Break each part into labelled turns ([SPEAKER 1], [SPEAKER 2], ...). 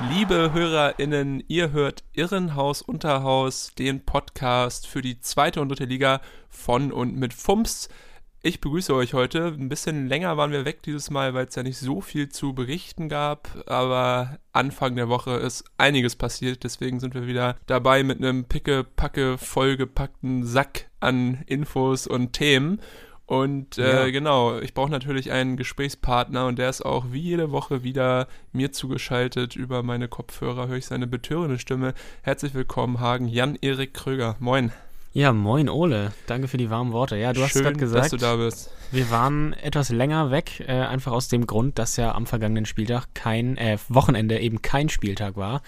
[SPEAKER 1] Liebe HörerInnen, ihr hört Irrenhaus Unterhaus, den Podcast für die zweite und dritte Liga von und mit FUMS. Ich begrüße euch heute. Ein bisschen länger waren wir weg dieses Mal, weil es ja nicht so viel zu berichten gab. Aber Anfang der Woche ist einiges passiert. Deswegen sind wir wieder dabei mit einem picke-packe vollgepackten Sack an Infos und Themen. Und äh, ja. genau, ich brauche natürlich einen Gesprächspartner und der ist auch wie jede Woche wieder mir zugeschaltet. Über meine Kopfhörer höre ich seine betörende Stimme. Herzlich willkommen, Hagen Jan-Erik Kröger. Moin.
[SPEAKER 2] Ja, moin Ole. Danke für die warmen Worte. Ja, du
[SPEAKER 1] Schön,
[SPEAKER 2] hast gerade gesagt,
[SPEAKER 1] dass du da bist.
[SPEAKER 2] wir waren etwas länger weg, äh, einfach aus dem Grund, dass ja am vergangenen Spieltag kein äh, Wochenende eben kein Spieltag war,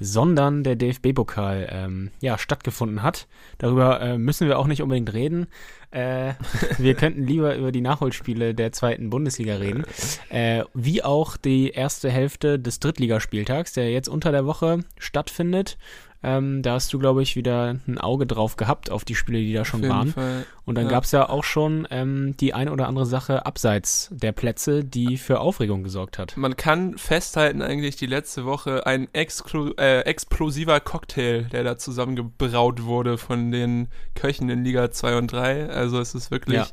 [SPEAKER 2] sondern der DFB-Pokal ähm, ja stattgefunden hat. Darüber äh, müssen wir auch nicht unbedingt reden. Äh, wir könnten lieber über die Nachholspiele der zweiten Bundesliga reden. Äh, wie auch die erste Hälfte des Drittligaspieltags, der jetzt unter der Woche stattfindet. Ähm, da hast du, glaube ich, wieder ein Auge drauf gehabt auf die Spiele, die da schon waren.
[SPEAKER 1] Fall.
[SPEAKER 2] Und dann
[SPEAKER 1] Ja.
[SPEAKER 2] gab es ja auch schon ähm, die ein oder andere Sache abseits der Plätze, die für Aufregung gesorgt hat.
[SPEAKER 1] Man kann festhalten, eigentlich die letzte Woche ein äh, explosiver Cocktail, der da zusammengebraut wurde von den Köchen in Liga 2 und 3. Also es ist wirklich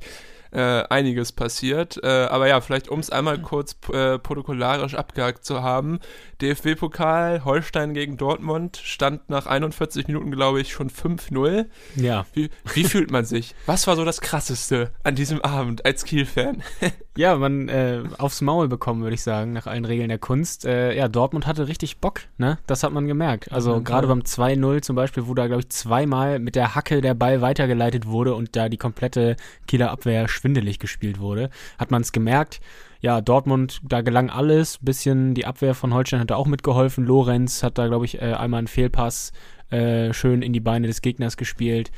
[SPEAKER 1] äh, einiges passiert. Äh, aber ja, vielleicht um es einmal kurz äh, protokollarisch abgehakt zu haben. DFB-Pokal, Holstein gegen Dortmund, stand nach 41 Minuten, glaube ich, schon 5-0.
[SPEAKER 2] Ja.
[SPEAKER 1] Wie, wie fühlt man sich? Was war so das Krasseste an diesem Abend als Kiel-Fan?
[SPEAKER 2] Ja, man äh, aufs Maul bekommen, würde ich sagen, nach allen Regeln der Kunst. Äh, ja, Dortmund hatte richtig Bock, ne? Das hat man gemerkt. Also
[SPEAKER 1] jeden
[SPEAKER 2] gerade beim 2-0 zum Beispiel, wo da, glaube ich, zweimal mit der Hacke der Ball weitergeleitet wurde und da die komplette Kieler Abwehr schwindelig gespielt wurde, hat man es gemerkt. Ja, Dortmund, da gelang alles. Bisschen die Abwehr von Holstein hat da auch mitgeholfen. Lorenz hat da, glaube ich, äh, einmal einen Fehlpass äh, schön in die Beine des Gegners gespielt.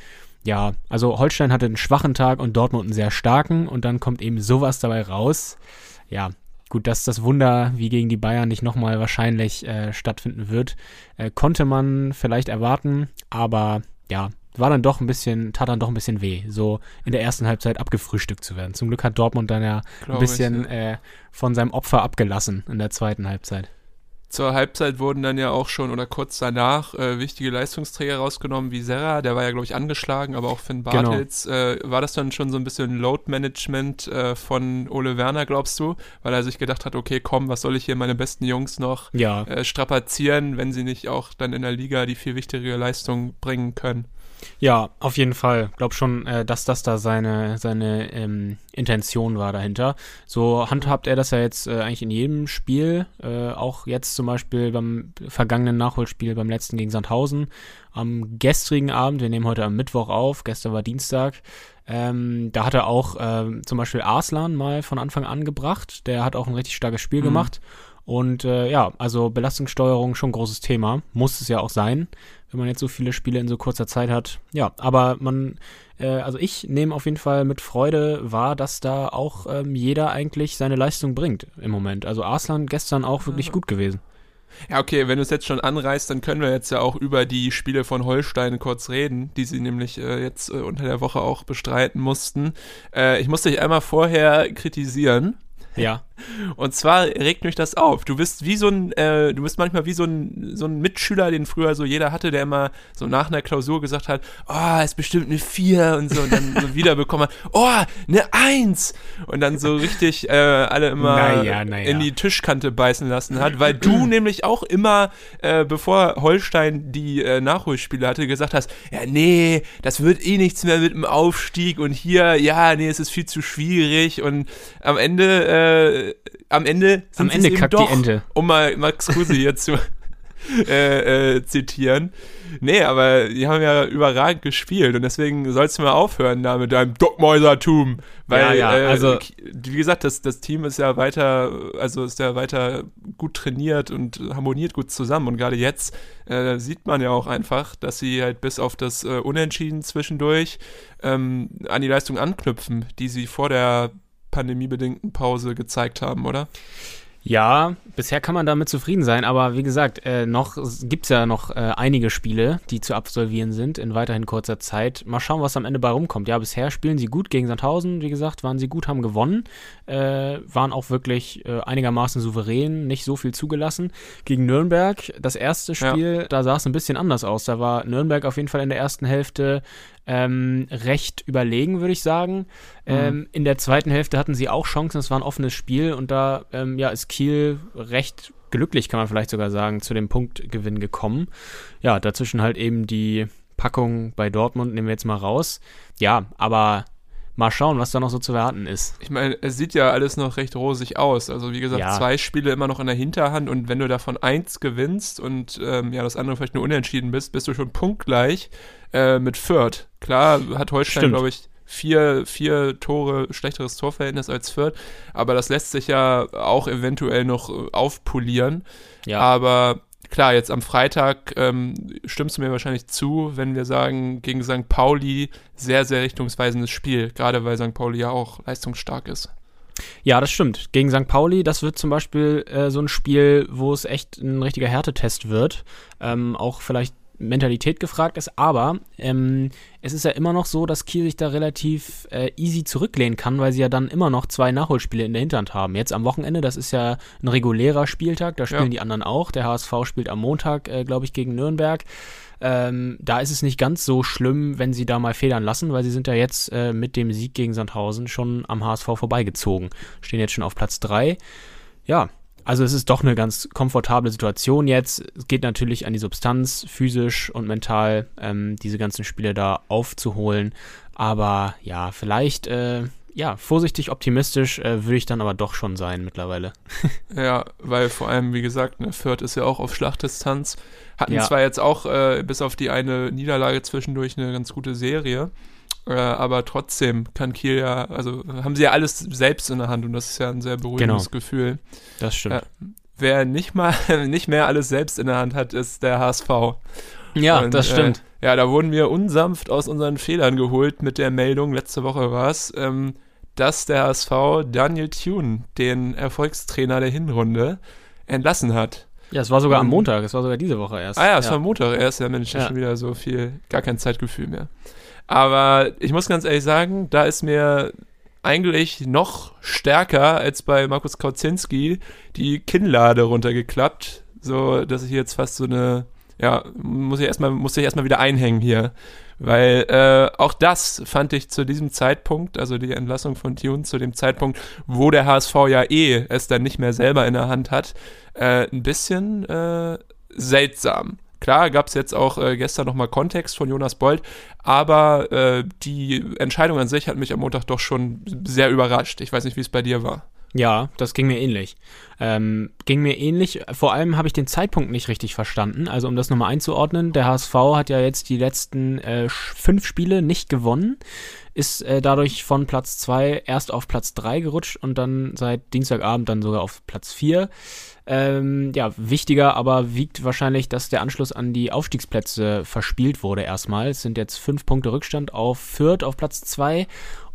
[SPEAKER 2] Ja, also Holstein hatte einen schwachen Tag und Dortmund einen sehr starken und dann kommt eben sowas dabei raus. Ja, gut, dass das Wunder wie gegen die Bayern nicht nochmal wahrscheinlich äh, stattfinden wird, äh, konnte man vielleicht erwarten, aber ja, war dann doch ein bisschen, tat dann doch ein bisschen weh, so in der ersten Halbzeit abgefrühstückt zu werden. Zum Glück hat Dortmund dann ja ein
[SPEAKER 1] Glaub
[SPEAKER 2] bisschen
[SPEAKER 1] ich,
[SPEAKER 2] äh, von seinem Opfer abgelassen in der zweiten Halbzeit.
[SPEAKER 1] Zur Halbzeit wurden dann ja auch schon oder kurz danach äh, wichtige Leistungsträger rausgenommen, wie Serra, der war ja, glaube ich, angeschlagen, aber auch Finn
[SPEAKER 2] Genau.
[SPEAKER 1] Bartels. Äh, war das dann schon so ein bisschen Load-Management äh, von Ole Werner, glaubst du? Weil er sich gedacht hat, okay, komm, was soll ich hier meine besten Jungs noch
[SPEAKER 2] Ja,
[SPEAKER 1] äh, strapazieren, wenn sie nicht auch dann in der Liga die viel wichtigere Leistung bringen können?
[SPEAKER 2] Ja, auf jeden Fall. Glaub schon, äh, dass das da seine, seine ähm, Intention war dahinter. So handhabt er das ja jetzt äh, eigentlich in jedem Spiel. Äh, auch jetzt zum Beispiel beim vergangenen Nachholspiel beim letzten gegen Sandhausen. Am gestrigen Abend, wir nehmen heute am Mittwoch auf, gestern war Dienstag. Ähm, da hat er auch ähm, zum Beispiel Arslan mal von Anfang an gebracht. Der hat auch ein richtig starkes Spiel
[SPEAKER 1] Mhm.
[SPEAKER 2] gemacht. Und äh, ja, also Belastungssteuerung schon ein großes Thema. Muss es ja auch sein, wenn man jetzt so viele Spiele in so kurzer Zeit hat. Ja, aber man, äh, also ich nehme auf jeden Fall mit Freude wahr, dass da auch ähm, jeder eigentlich seine Leistung bringt im Moment. Also Arslan gestern auch wirklich gut gewesen.
[SPEAKER 1] Ja, okay, wenn du es jetzt schon anreißt, dann können wir jetzt ja auch über die Spiele von Holstein kurz reden, die sie nämlich äh, jetzt äh, unter der Woche auch bestreiten mussten. Äh, ich muss dich einmal vorher kritisieren.
[SPEAKER 2] Ja.
[SPEAKER 1] Und zwar regt mich das auf. Du bist wie so ein, äh, du bist manchmal wie so ein, so ein Mitschüler, den früher so jeder hatte, der immer so nach einer Klausur gesagt hat, oh, ist bestimmt eine 4 und so und dann so wiederbekommen hat, oh, eine 1 und dann so richtig äh, alle immer
[SPEAKER 2] Naja, naja.
[SPEAKER 1] in die Tischkante beißen lassen hat, weil du nämlich auch immer, äh, bevor Holstein die äh, Nachholspiele hatte, gesagt hast, ja, nee, das wird eh nichts mehr mit dem Aufstieg und hier, ja, nee, es ist viel zu schwierig und am Ende, äh, am Ende sind
[SPEAKER 2] Am Ende kackt die
[SPEAKER 1] doch,
[SPEAKER 2] Ente.
[SPEAKER 1] um mal Max Kruse hier zu, äh, äh, zitieren. Nee, aber die haben ja überragend gespielt und deswegen sollst du mal aufhören da mit deinem Duckmäusertum. Weil,
[SPEAKER 2] Ja, ja,
[SPEAKER 1] äh,
[SPEAKER 2] also-
[SPEAKER 1] wie gesagt, das, das Team ist ja weiter, also ist ja weiter gut trainiert und harmoniert gut zusammen. Und gerade jetzt äh, sieht man ja auch einfach, dass sie halt bis auf das Unentschieden zwischendurch ähm, an die Leistung anknüpfen, die sie vor der pandemiebedingten Pause gezeigt haben, oder?
[SPEAKER 2] Ja, bisher kann man damit zufrieden sein, aber wie gesagt, äh, noch gibt es ja noch äh, einige Spiele, die zu absolvieren sind in weiterhin kurzer Zeit. Mal schauen, was am Ende bei rumkommt. Ja, bisher spielen sie gut gegen Sandhausen, wie gesagt, waren sie gut, haben gewonnen, äh, waren auch wirklich äh, einigermaßen souverän, nicht so viel zugelassen. Gegen Nürnberg, das erste
[SPEAKER 1] Ja.
[SPEAKER 2] Spiel, da sah es ein bisschen anders aus. Da war Nürnberg auf jeden Fall in der ersten Hälfte ähm, recht überlegen, würde ich sagen. Ähm, in der zweiten Hälfte hatten sie auch Chancen, es war ein offenes Spiel und da ähm, ja, ist Kiel recht glücklich, kann man vielleicht sogar sagen, zu dem Punktgewinn gekommen. Ja, dazwischen halt eben die Packung bei Dortmund, nehmen wir jetzt mal raus. Ja, aber mal schauen, was da noch so zu erwarten ist.
[SPEAKER 1] Ich meine, es sieht ja alles noch recht rosig aus. Also wie gesagt,
[SPEAKER 2] Ja.
[SPEAKER 1] zwei Spiele immer noch in der Hinterhand und wenn du davon eins gewinnst und ähm, ja das andere vielleicht nur unentschieden bist, bist du schon punktgleich äh, mit Fürth. Klar hat Holstein, glaube ich, vier, vier Tore schlechteres Torverhältnis als Fürth, aber das lässt sich ja auch eventuell noch äh, aufpolieren.
[SPEAKER 2] Ja,
[SPEAKER 1] Aber klar, jetzt am Freitag ähm, stimmst du mir wahrscheinlich zu, wenn wir sagen, gegen St. Pauli sehr, sehr richtungsweisendes Spiel, gerade weil St. Pauli ja auch leistungsstark ist.
[SPEAKER 2] Ja, das stimmt. Gegen St. Pauli, das wird zum Beispiel äh, so ein Spiel, wo es echt ein richtiger Härtetest wird. Ähm, auch vielleicht Mentalität gefragt ist, aber ähm, es ist ja immer noch so, dass Kiel sich da relativ äh, easy zurücklehnen kann, weil sie ja dann immer noch zwei Nachholspiele in der Hinterhand haben. Jetzt am Wochenende, das ist ja ein regulärer Spieltag, da spielen
[SPEAKER 1] Ja.
[SPEAKER 2] die anderen auch. Der HSV spielt am Montag, äh, glaube ich, gegen Nürnberg. Ähm, da ist es nicht ganz so schlimm, wenn sie da mal federn lassen, weil sie sind ja jetzt äh, mit dem Sieg gegen Sandhausen schon am HSV vorbeigezogen. Stehen jetzt schon auf Platz 3. Ja, also es ist doch eine ganz komfortable Situation jetzt. Es geht natürlich an die Substanz, physisch und mental, ähm, diese ganzen Spiele da aufzuholen. Aber ja, vielleicht, äh, ja, vorsichtig optimistisch äh, würde ich dann aber doch schon sein mittlerweile.
[SPEAKER 1] Ja, weil vor allem, wie gesagt, ne, Fürth ist ja auch auf Schlachtdistanz. Hatten
[SPEAKER 2] Ja.
[SPEAKER 1] zwar jetzt auch äh, bis auf die eine Niederlage zwischendurch eine ganz gute Serie, äh, aber trotzdem kann Kiel ja, also haben sie ja alles selbst in der Hand und das ist ja ein sehr beruhigendes
[SPEAKER 2] Genau.
[SPEAKER 1] Gefühl.
[SPEAKER 2] Das stimmt.
[SPEAKER 1] Ja. Wer nicht mal, nicht mehr alles selbst in der Hand hat, ist der HSV.
[SPEAKER 2] Ja,
[SPEAKER 1] Und,
[SPEAKER 2] das stimmt.
[SPEAKER 1] Äh, ja, da wurden wir unsanft aus unseren Fehlern geholt mit der Meldung, letzte Woche war es, ähm, dass der HSV Daniel Thune, den Erfolgstrainer der Hinrunde, entlassen hat.
[SPEAKER 2] ja, es war sogar am Montag, es war sogar diese Woche erst.
[SPEAKER 1] Ah ja, es war Montag erst, ja Mensch,
[SPEAKER 2] Ja.
[SPEAKER 1] schon wieder so viel, gar kein Zeitgefühl mehr. Aber ich muss ganz ehrlich sagen, da ist mir eigentlich noch stärker als bei Markus Kauzinski die Kinnlade runtergeklappt, so dass ich jetzt fast so eine, ja, muss ich erstmal, muss ich erstmal wieder einhängen hier. Weil äh, auch das fand ich zu diesem Zeitpunkt, also die Entlassung von Tune zu dem Zeitpunkt, wo der HSV ja eh es dann nicht mehr selber in der Hand hat, äh, ein bisschen äh, seltsam. Klar, gab es jetzt auch äh, gestern nochmal Kontext von Jonas Bold, aber äh, die Entscheidung an sich hat mich am Montag doch schon sehr überrascht. Ich weiß nicht, wie es bei dir war.
[SPEAKER 2] Ja, das ging mir ähnlich. Ähm, ging mir ähnlich. Vor allem habe ich den Zeitpunkt nicht richtig verstanden. Also um das nochmal einzuordnen, der HSV hat ja jetzt die letzten äh, fünf Spiele nicht gewonnen, ist äh, dadurch von Platz 2 erst auf Platz 3 gerutscht und dann seit Dienstagabend dann sogar auf Platz 4. Ähm, ja, wichtiger aber wiegt wahrscheinlich, dass der Anschluss an die Aufstiegsplätze verspielt wurde erstmal. Es sind jetzt fünf Punkte Rückstand auf Fürth auf Platz 2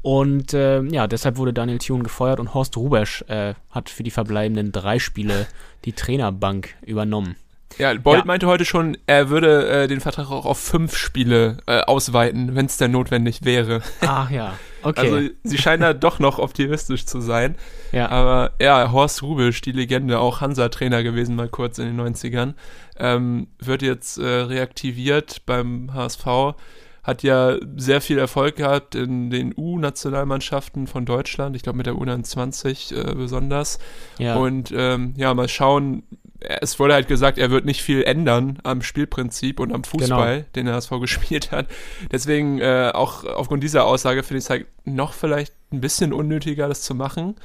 [SPEAKER 2] und äh, ja, deshalb wurde Daniel Thune gefeuert und Horst Rubesch äh, hat für die verbleibenden drei Spiele die Trainerbank übernommen.
[SPEAKER 1] Ja, Bold
[SPEAKER 2] Ja.
[SPEAKER 1] meinte heute schon, er würde äh, den Vertrag auch auf fünf Spiele äh, ausweiten, wenn es denn notwendig wäre.
[SPEAKER 2] Ach ja, okay.
[SPEAKER 1] Also sie scheinen da doch noch optimistisch zu sein.
[SPEAKER 2] ja.
[SPEAKER 1] Aber ja, Horst Rubisch, die Legende, auch Hansa-Trainer gewesen mal kurz in den 90ern, ähm, wird jetzt äh, reaktiviert beim HSV. Hat ja sehr viel Erfolg gehabt in den U-Nationalmannschaften von Deutschland, ich glaube mit der U29 äh, besonders.
[SPEAKER 2] ja.
[SPEAKER 1] Und ähm, ja, mal schauen. Es wurde halt gesagt, er wird nicht viel ändern am Spielprinzip und am Fußball,
[SPEAKER 2] Genau.
[SPEAKER 1] den der HSV gespielt hat. Deswegen, äh, auch aufgrund dieser Aussage finde ich es halt noch vielleicht ein bisschen unnötiger, das zu machen.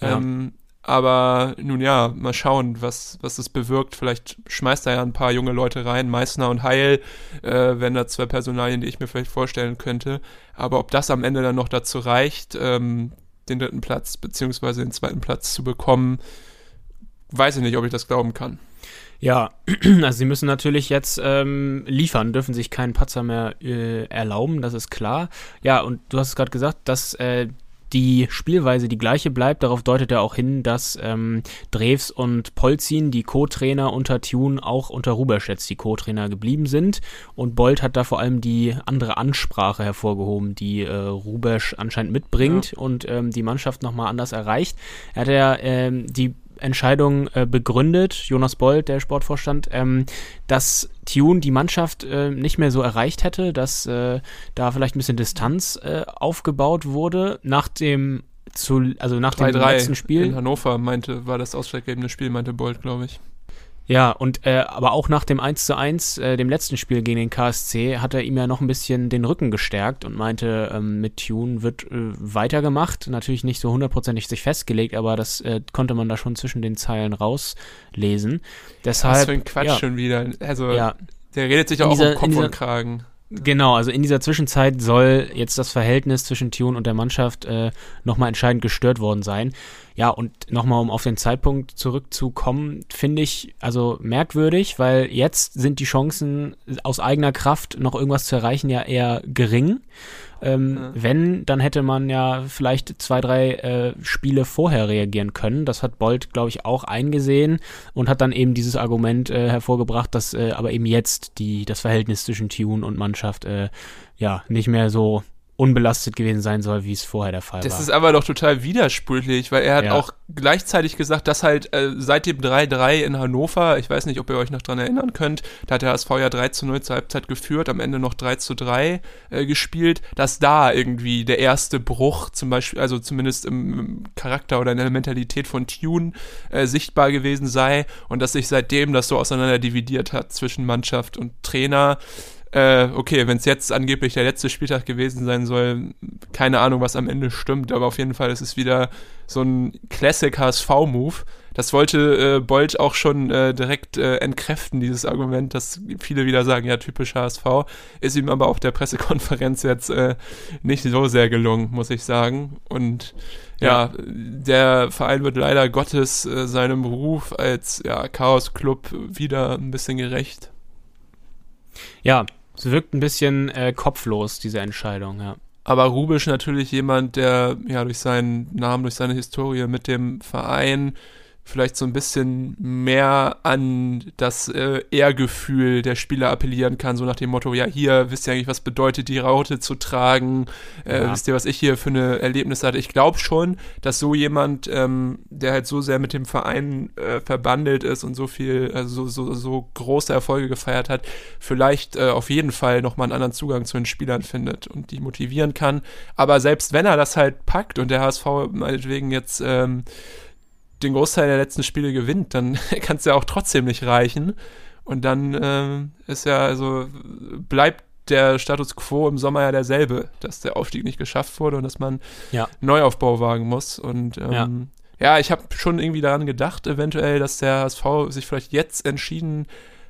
[SPEAKER 2] Ja.
[SPEAKER 1] Ähm, Aber nun ja, mal schauen, was, was das bewirkt. Vielleicht schmeißt er ja ein paar junge Leute rein. Meißner und Heil äh, wären da zwei Personalien, die ich mir vielleicht vorstellen könnte. Aber ob das am Ende dann noch dazu reicht, ähm, den dritten Platz beziehungsweise den zweiten Platz zu bekommen, weiß ich nicht, ob ich das glauben kann.
[SPEAKER 2] Ja, also sie müssen natürlich jetzt ähm, liefern, dürfen sich keinen Patzer mehr äh, erlauben, das ist klar. Ja, und du hast es gerade gesagt, dass äh, die Spielweise die gleiche bleibt. Darauf deutet er auch hin, dass ähm, Drews und Polzin, die Co-Trainer unter Tune, auch unter Rubesch jetzt die Co-Trainer geblieben sind. Und Bolt hat da vor allem die andere Ansprache hervorgehoben, die äh, Rubesch anscheinend mitbringt ja. und ähm, die Mannschaft nochmal anders erreicht. Er hat ja ähm, die Entscheidung äh, begründet, Jonas Bold, der Sportvorstand, ähm, dass Tune die Mannschaft äh, nicht mehr so erreicht hätte, dass äh, da vielleicht ein bisschen Distanz äh, aufgebaut wurde nach dem zu, also nach dem letzten Spiel.
[SPEAKER 1] In Hannover meinte, war das ausschlaggebende Spiel, meinte Bold, glaube ich.
[SPEAKER 2] Ja, und äh, aber auch nach dem 1 zu 1, äh, dem letzten Spiel gegen den KSC, hat er ihm ja noch ein bisschen den Rücken gestärkt und meinte, ähm, mit Tune wird äh, weitergemacht. Natürlich nicht so hundertprozentig sich festgelegt, aber das äh, konnte man da schon zwischen den Zeilen rauslesen. Deshalb,
[SPEAKER 1] Was für ein Quatsch ja, schon wieder. Also, ja, der redet sich auch dieser, um Kopf und Kragen.
[SPEAKER 2] Genau, also in dieser Zwischenzeit soll jetzt das Verhältnis zwischen Tune und der Mannschaft äh, nochmal entscheidend gestört worden sein. Ja, und nochmal, um auf den Zeitpunkt zurückzukommen, finde ich also merkwürdig, weil jetzt sind die Chancen aus eigener Kraft noch irgendwas zu erreichen ja eher gering. Ähm, ja. Wenn, dann hätte man ja vielleicht zwei, drei äh, Spiele vorher reagieren können. Das hat Bolt, glaube ich, auch eingesehen und hat dann eben dieses Argument äh, hervorgebracht, dass äh, aber eben jetzt die, das Verhältnis zwischen Tune und Mannschaft äh, ja nicht mehr so unbelastet gewesen sein soll, wie es vorher der Fall
[SPEAKER 1] das
[SPEAKER 2] war.
[SPEAKER 1] Das ist aber doch total widersprüchlich, weil er hat ja. auch gleichzeitig gesagt, dass halt äh, seit dem 3-3 in Hannover, ich weiß nicht, ob ihr euch noch dran erinnern könnt, da hat der HSV ja 3 zu 0 zur Halbzeit geführt, am Ende noch 3 zu 3 äh, gespielt, dass da irgendwie der erste Bruch zum Beispiel, also zumindest im, im Charakter oder in der Mentalität von Tune äh, sichtbar gewesen sei und dass sich seitdem das so auseinander dividiert hat zwischen Mannschaft und Trainer äh, okay, wenn es jetzt angeblich der letzte Spieltag gewesen sein soll, keine Ahnung, was am Ende stimmt, aber auf jeden Fall ist es wieder so ein Classic HSV-Move. Das wollte äh, Bolt auch schon äh, direkt äh, entkräften, dieses Argument, dass viele wieder sagen, ja, typisch HSV. Ist ihm aber auf der Pressekonferenz jetzt äh, nicht so sehr gelungen, muss ich sagen. Und ja, ja der Verein wird leider Gottes äh, seinem Ruf als ja, Chaos-Club wieder ein bisschen gerecht.
[SPEAKER 2] Ja, es wirkt ein bisschen äh, kopflos, diese Entscheidung, ja.
[SPEAKER 1] Aber Rubisch natürlich jemand, der ja durch seinen Namen, durch seine Historie mit dem Verein vielleicht so ein bisschen mehr an das äh, Ehrgefühl der Spieler appellieren kann, so nach dem Motto, ja, hier wisst ihr eigentlich, was bedeutet, die Raute zu tragen, äh, ja. wisst ihr, was ich hier für eine Erlebnis hatte. Ich glaube schon, dass so jemand, ähm, der halt so sehr mit dem Verein äh, verbandelt ist und so viel, also so, so, so große Erfolge gefeiert hat, vielleicht äh, auf jeden Fall nochmal einen anderen Zugang zu den Spielern findet und die motivieren kann. Aber selbst wenn er das halt packt und der HSV meinetwegen jetzt ähm, den Großteil der letzten Spiele gewinnt, dann kann es ja auch trotzdem nicht reichen. Und dann äh, ist ja, also bleibt der Status quo im Sommer ja derselbe, dass der Aufstieg nicht geschafft wurde und dass man ja. Neuaufbau wagen muss. Und ähm, ja. ja. ich habe schon irgendwie daran gedacht, eventuell, dass der HSV sich vielleicht jetzt entschieden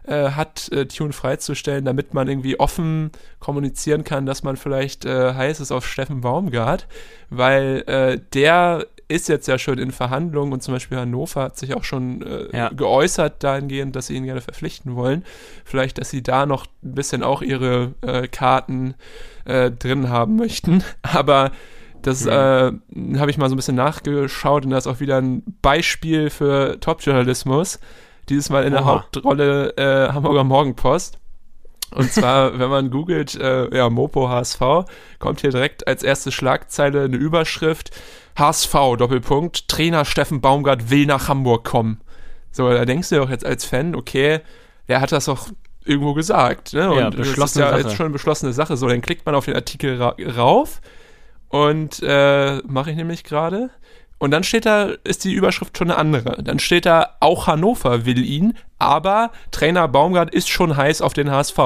[SPEAKER 1] äh, hat, äh, Tune freizustellen, damit man irgendwie offen kommunizieren kann, dass man vielleicht äh, heiß ist auf Steffen Baumgart, weil äh, der ist jetzt ja schon in Verhandlungen und zum Beispiel Hannover hat sich auch schon äh, ja. geäußert dahingehend, dass sie ihn gerne verpflichten wollen. Vielleicht, dass sie da noch ein bisschen auch ihre äh, Karten äh, drin haben möchten. Aber das mhm. Äh, habe ich mal so ein bisschen nachgeschaut und das ist auch wieder ein Beispiel für Top-Journalismus. Dieses Mal in der Hauptrolle äh, Hamburger Morgenpost. Und zwar, wenn man googelt, äh, ja, Mopo HSV, kommt hier direkt als erste Schlagzeile eine Überschrift. HSV, Doppelpunkt, Trainer Steffen Baumgart will nach Hamburg kommen. So, da denkst du doch jetzt als Fan, okay, der hat das doch irgendwo gesagt, ne? Und ja, das ist ja Sache. jetzt schon eine beschlossene Sache. So, dann klickt man auf den Artikel ra rauf und äh, mache ich nämlich gerade. Und dann steht da, ist die Überschrift schon eine andere. Dann steht da, auch Hannover will ihn, aber Trainer Baumgart ist schon heiß auf den HSV.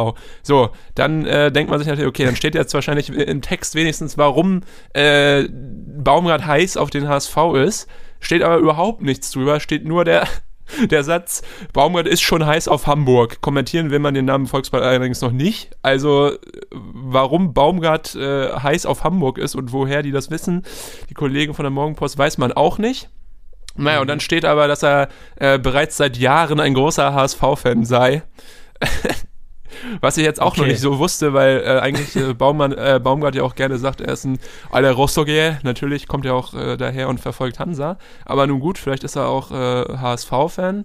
[SPEAKER 1] So, dann äh, denkt man sich natürlich, okay, dann steht jetzt wahrscheinlich im Text wenigstens, warum äh, Baumgart heiß auf den HSV ist. steht aber überhaupt nichts drüber, steht nur der, der Satz, Baumgart ist schon heiß auf Hamburg. Kommentieren will man den Namen Volksball allerdings noch nicht. Also, warum Baumgart äh, heiß auf Hamburg ist und woher die das wissen, die Kollegen von der Morgenpost, weiß man auch nicht. Naja, und dann steht aber, dass er äh, bereits seit Jahren ein großer HSV-Fan sei. Was ich jetzt auch noch
[SPEAKER 2] Okay.
[SPEAKER 1] nicht so wusste, weil äh, eigentlich äh, Baumann, äh, Baumgart ja auch gerne sagt, er ist ein aller Rostocker. Natürlich kommt er auch äh, daher und verfolgt Hansa. Aber nun gut, vielleicht ist er auch äh, HSV-Fan.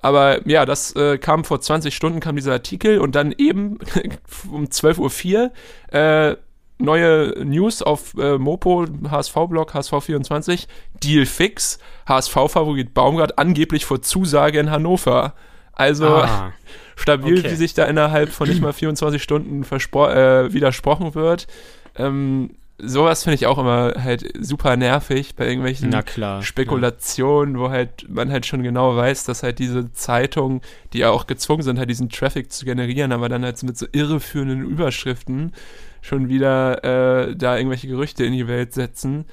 [SPEAKER 1] Aber ja, das äh, kam vor 20 Stunden, kam dieser Artikel und dann eben um 12.04 Uhr äh, neue News auf äh, Mopo, HSV-Blog, HSV24, Deal fix, HSV-Favorit Baumgart angeblich vor Zusage in Hannover. Also
[SPEAKER 2] Ah,
[SPEAKER 1] stabil,
[SPEAKER 2] okay.
[SPEAKER 1] wie sich da innerhalb von nicht mal 24 Stunden äh, widersprochen wird. Ähm, sowas finde ich auch immer halt super nervig bei irgendwelchen
[SPEAKER 2] klar.
[SPEAKER 1] Spekulationen, wo halt man halt schon genau weiß, dass halt diese Zeitungen, die ja auch gezwungen sind, halt diesen Traffic zu generieren, aber dann halt mit so irreführenden Überschriften schon wieder äh, da irgendwelche Gerüchte in die Welt setzen,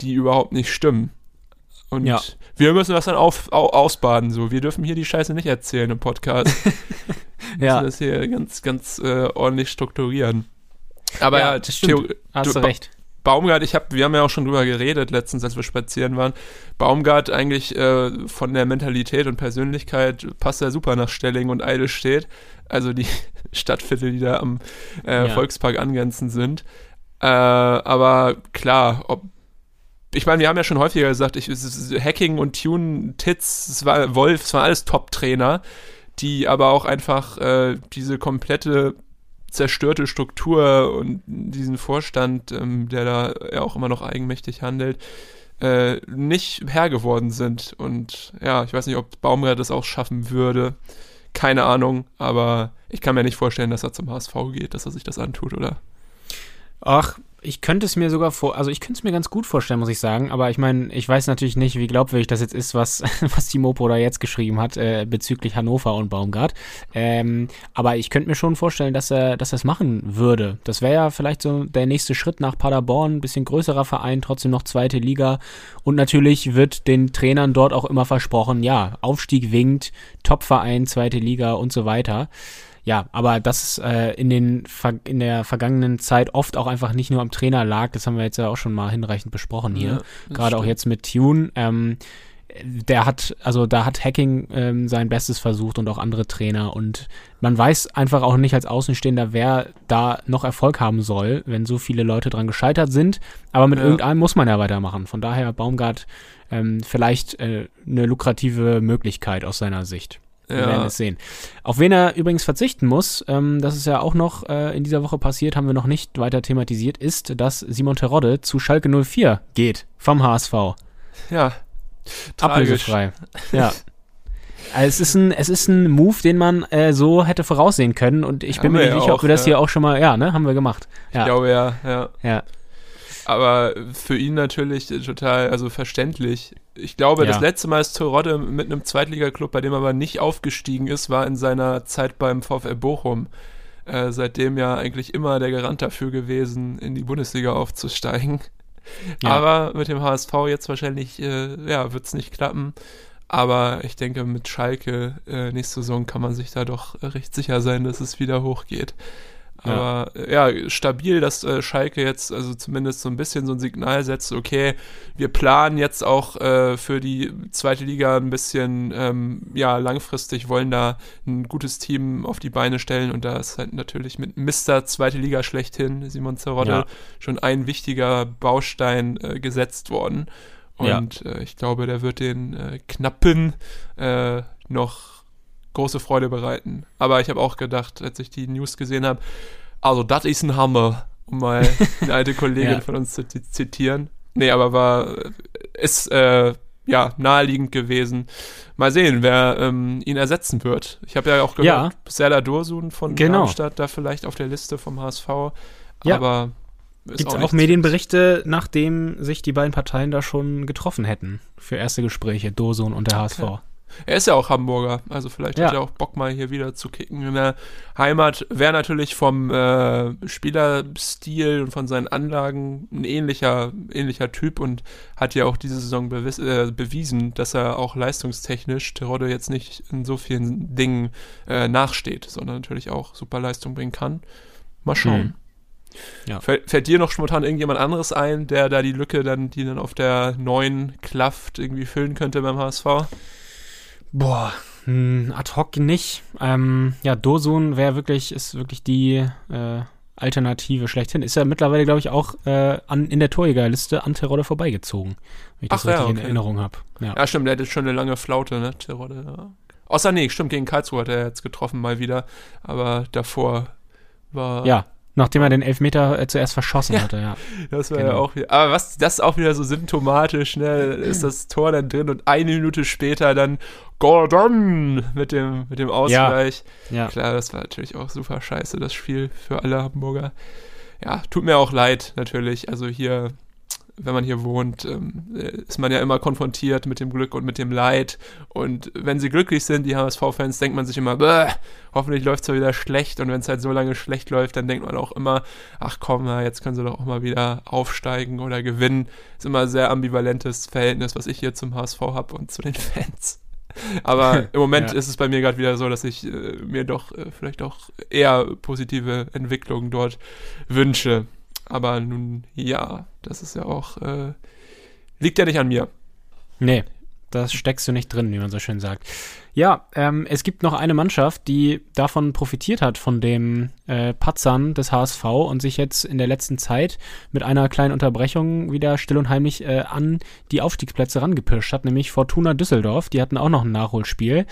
[SPEAKER 1] die überhaupt nicht stimmen. Und
[SPEAKER 2] Ja.
[SPEAKER 1] wir müssen das dann auf, au, ausbaden, so. Wir dürfen hier die Scheiße nicht erzählen im Podcast. Wir
[SPEAKER 2] Ja,
[SPEAKER 1] müssen das hier ganz, ganz äh, ordentlich strukturieren. Aber
[SPEAKER 2] Ja,
[SPEAKER 1] ja,
[SPEAKER 2] das stimmt.
[SPEAKER 1] Theo-
[SPEAKER 2] hast du
[SPEAKER 1] du-
[SPEAKER 2] recht.
[SPEAKER 1] Baumgart, ich hab, wir haben ja auch schon drüber geredet letztens, als wir spazieren waren. Baumgart eigentlich äh, von der Mentalität und Persönlichkeit passt er super nach Stelling und Eidelstedt. Also die Stadtviertel, die da am äh,
[SPEAKER 2] Ja.
[SPEAKER 1] Volkspark angrenzend sind. Äh, aber klar, ob ich meine, wir haben ja schon häufiger gesagt, ich, Hacking und Tune, Titz, es war Wolf, es waren alles Top-Trainer, die aber auch einfach äh, diese komplette zerstörte Struktur und diesen Vorstand, ähm, der da ja auch immer noch eigenmächtig handelt, äh, nicht Herr geworden sind. Und ja, ich weiß nicht, ob Baumgart das auch schaffen würde. Keine Ahnung, aber ich kann mir nicht vorstellen, dass er zum HSV geht, dass er sich das antut, oder?
[SPEAKER 2] Ach, ich könnte es mir sogar vor, also ich könnte es mir ganz gut vorstellen, muss ich sagen. Aber ich meine, ich weiß natürlich nicht, wie glaubwürdig das jetzt ist, was, was die Mopo da jetzt geschrieben hat äh, bezüglich Hannover und Baumgart. Ähm, aber ich könnte mir schon vorstellen, dass er, dass er es machen würde. Das wäre ja vielleicht so der nächste Schritt nach Paderborn, ein bisschen größerer Verein, trotzdem noch zweite Liga. Und natürlich wird den Trainern dort auch immer versprochen, ja, Aufstieg winkt, Topverein, zweite Liga und so weiter. Ja, aber das äh, in, den, in der vergangenen Zeit oft auch einfach nicht nur am Trainer lag. Das haben wir jetzt ja auch schon mal hinreichend besprochen hier.
[SPEAKER 1] Ja,
[SPEAKER 2] Gerade auch
[SPEAKER 1] stimmt.
[SPEAKER 2] jetzt mit Tune. Ähm, der hat, also da hat Hacking ähm, sein Bestes versucht und auch andere Trainer. Und man weiß einfach auch nicht als Außenstehender, wer da noch Erfolg haben soll, wenn so viele Leute dran gescheitert sind. Aber mit
[SPEAKER 1] Ja.
[SPEAKER 2] irgendeinem muss man ja weitermachen. Von daher Baumgart ähm, vielleicht äh, eine lukrative Möglichkeit aus seiner Sicht. Wir werden
[SPEAKER 1] Ja,
[SPEAKER 2] es sehen. Auf wen er übrigens verzichten muss, ähm, das ist ja auch noch äh, in dieser Woche passiert, haben wir noch nicht weiter thematisiert, ist, dass Simon Terodde zu Schalke 04 geht vom HSV.
[SPEAKER 1] ja.
[SPEAKER 2] Ablösefrei. Ja. Also es ist ein, es ist ein Move, den man äh, so hätte voraussehen können und ich bin
[SPEAKER 1] Haben
[SPEAKER 2] mir
[SPEAKER 1] wir
[SPEAKER 2] nicht sicher,
[SPEAKER 1] auch,
[SPEAKER 2] ob wir das
[SPEAKER 1] ja.
[SPEAKER 2] hier auch schon mal, ja, ne, haben wir gemacht.
[SPEAKER 1] Ich
[SPEAKER 2] Ja,
[SPEAKER 1] glaube ja, ja.
[SPEAKER 2] ja,
[SPEAKER 1] Aber für ihn natürlich total, also verständlich. Ich glaube,
[SPEAKER 2] Ja.
[SPEAKER 1] das letzte Mal, dass Terodde mit einem Zweitligaklub, bei dem er aber nicht aufgestiegen ist, war in seiner Zeit beim VfL Bochum. Äh, seitdem ja eigentlich immer der Garant dafür gewesen, in die Bundesliga aufzusteigen.
[SPEAKER 2] Ja.
[SPEAKER 1] Aber mit dem HSV jetzt wahrscheinlich, äh, ja, wird es nicht klappen. Aber ich denke, mit Schalke äh, nächste Saison kann man sich da doch recht sicher sein, dass es wieder hochgeht.
[SPEAKER 2] Ja.
[SPEAKER 1] Aber äh, ja, stabil, dass äh, Schalke jetzt also zumindest so ein bisschen so ein Signal setzt, okay, wir planen jetzt auch äh, für die zweite Liga ein bisschen, ähm, ja, langfristig, wollen da ein gutes Team auf die Beine stellen und da ist halt natürlich mit Mr. zweite Liga schlechthin, Simon Zerodde,
[SPEAKER 2] Ja.
[SPEAKER 1] schon ein wichtiger Baustein äh, gesetzt worden.
[SPEAKER 2] Ja.
[SPEAKER 1] Und äh, ich glaube, der wird den äh, Knappen noch große Freude bereiten. Aber ich habe auch gedacht, als ich die News gesehen habe, also das ist ein Hammer, um mal eine alte Kollegin
[SPEAKER 2] Ja.
[SPEAKER 1] von uns zu zi- zitieren. Nee, aber war, ist, äh, ja, naheliegend gewesen. Mal sehen, wer ähm, ihn ersetzen wird. Ich habe ja auch gehört,
[SPEAKER 2] Ja.
[SPEAKER 1] Serdar Dursun von
[SPEAKER 2] Genau.
[SPEAKER 1] Darmstadt da vielleicht auf der Liste vom HSV.
[SPEAKER 2] Ja.
[SPEAKER 1] Aber
[SPEAKER 2] Gibt es auch,
[SPEAKER 1] nichts
[SPEAKER 2] Medienberichte, nachdem sich die beiden Parteien da schon getroffen hätten für erste Gespräche, Dosun und der HSV.
[SPEAKER 1] Er ist ja auch Hamburger, also vielleicht
[SPEAKER 2] Ja.
[SPEAKER 1] hat er auch Bock mal hier wieder zu kicken in der Heimat. Wäre natürlich vom äh, Spielerstil und von seinen Anlagen ein ähnlicher, ähnlicher Typ und hat ja auch diese Saison bewies, äh, bewiesen, dass er auch leistungstechnisch Terodde jetzt nicht in so vielen Dingen äh, nachsteht, sondern natürlich auch super Leistung bringen kann. Mal schauen.
[SPEAKER 2] Mhm. Ja.
[SPEAKER 1] Fällt, fällt dir noch spontan irgendjemand anderes ein, der da die Lücke dann, die dann auf der neuen klafft, irgendwie füllen könnte beim HSV?
[SPEAKER 2] Boah, hm, ad hoc nicht. Ähm, ja, Dosun wäre wirklich, ist wirklich die äh, Alternative schlechthin. Ist ja mittlerweile, glaube ich, auch äh, an, in der Torjägerliste an Terodde vorbeigezogen. Wenn ich das
[SPEAKER 1] Ach ja,
[SPEAKER 2] richtig in
[SPEAKER 1] okay.
[SPEAKER 2] Erinnerung habe. Ja.
[SPEAKER 1] Ja, stimmt, der hatte schon eine lange Flaute, ne, Terodde. Ja. Außer, nee, stimmt, gegen Karlsruhe hat er jetzt getroffen mal wieder, aber davor war...
[SPEAKER 2] ja, nachdem er den Elfmeter äh, zuerst verschossen
[SPEAKER 1] Ja.
[SPEAKER 2] hatte, ja.
[SPEAKER 1] Das war ja
[SPEAKER 2] Genau.
[SPEAKER 1] auch wieder. Aber was, das ist auch wieder so symptomatisch, ne? Ist das Tor dann drin und eine Minute später dann Gordon mit dem, mit dem Ausgleich.
[SPEAKER 2] Ja,
[SPEAKER 1] Klar, das war natürlich auch super scheiße, das Spiel für alle Hamburger. Ja, tut mir auch leid, natürlich. Also hier, wenn man hier wohnt, ähm, äh, ist man ja immer konfrontiert mit dem Glück und mit dem Leid. Und wenn sie glücklich sind, die HSV-Fans, denkt man sich immer, "Bäh, hoffentlich läuft es mal wieder schlecht. Und wenn es halt so lange schlecht läuft, dann denkt man auch immer, ach komm, na, jetzt können sie doch auch mal wieder aufsteigen oder gewinnen. Ist immer ein sehr ambivalentes Verhältnis, was ich hier zum HSV habe und zu den Fans. Aber im Moment
[SPEAKER 2] Ja.
[SPEAKER 1] ist es bei mir gerade wieder so, dass ich äh, mir doch äh, vielleicht auch eher positive Entwicklungen dort wünsche. Aber nun, ja, das ist ja auch, äh, liegt ja nicht an mir.
[SPEAKER 2] Nee, das steckst du nicht drin, wie man so schön sagt. Ja, ähm, es gibt noch eine Mannschaft, die davon profitiert hat, von dem äh, Patzern des HSV und sich jetzt in der letzten Zeit mit einer kleinen Unterbrechung wieder still und heimlich äh, an die Aufstiegsplätze rangepirscht hat, nämlich Fortuna Düsseldorf. Die hatten auch noch ein Nachholspiel,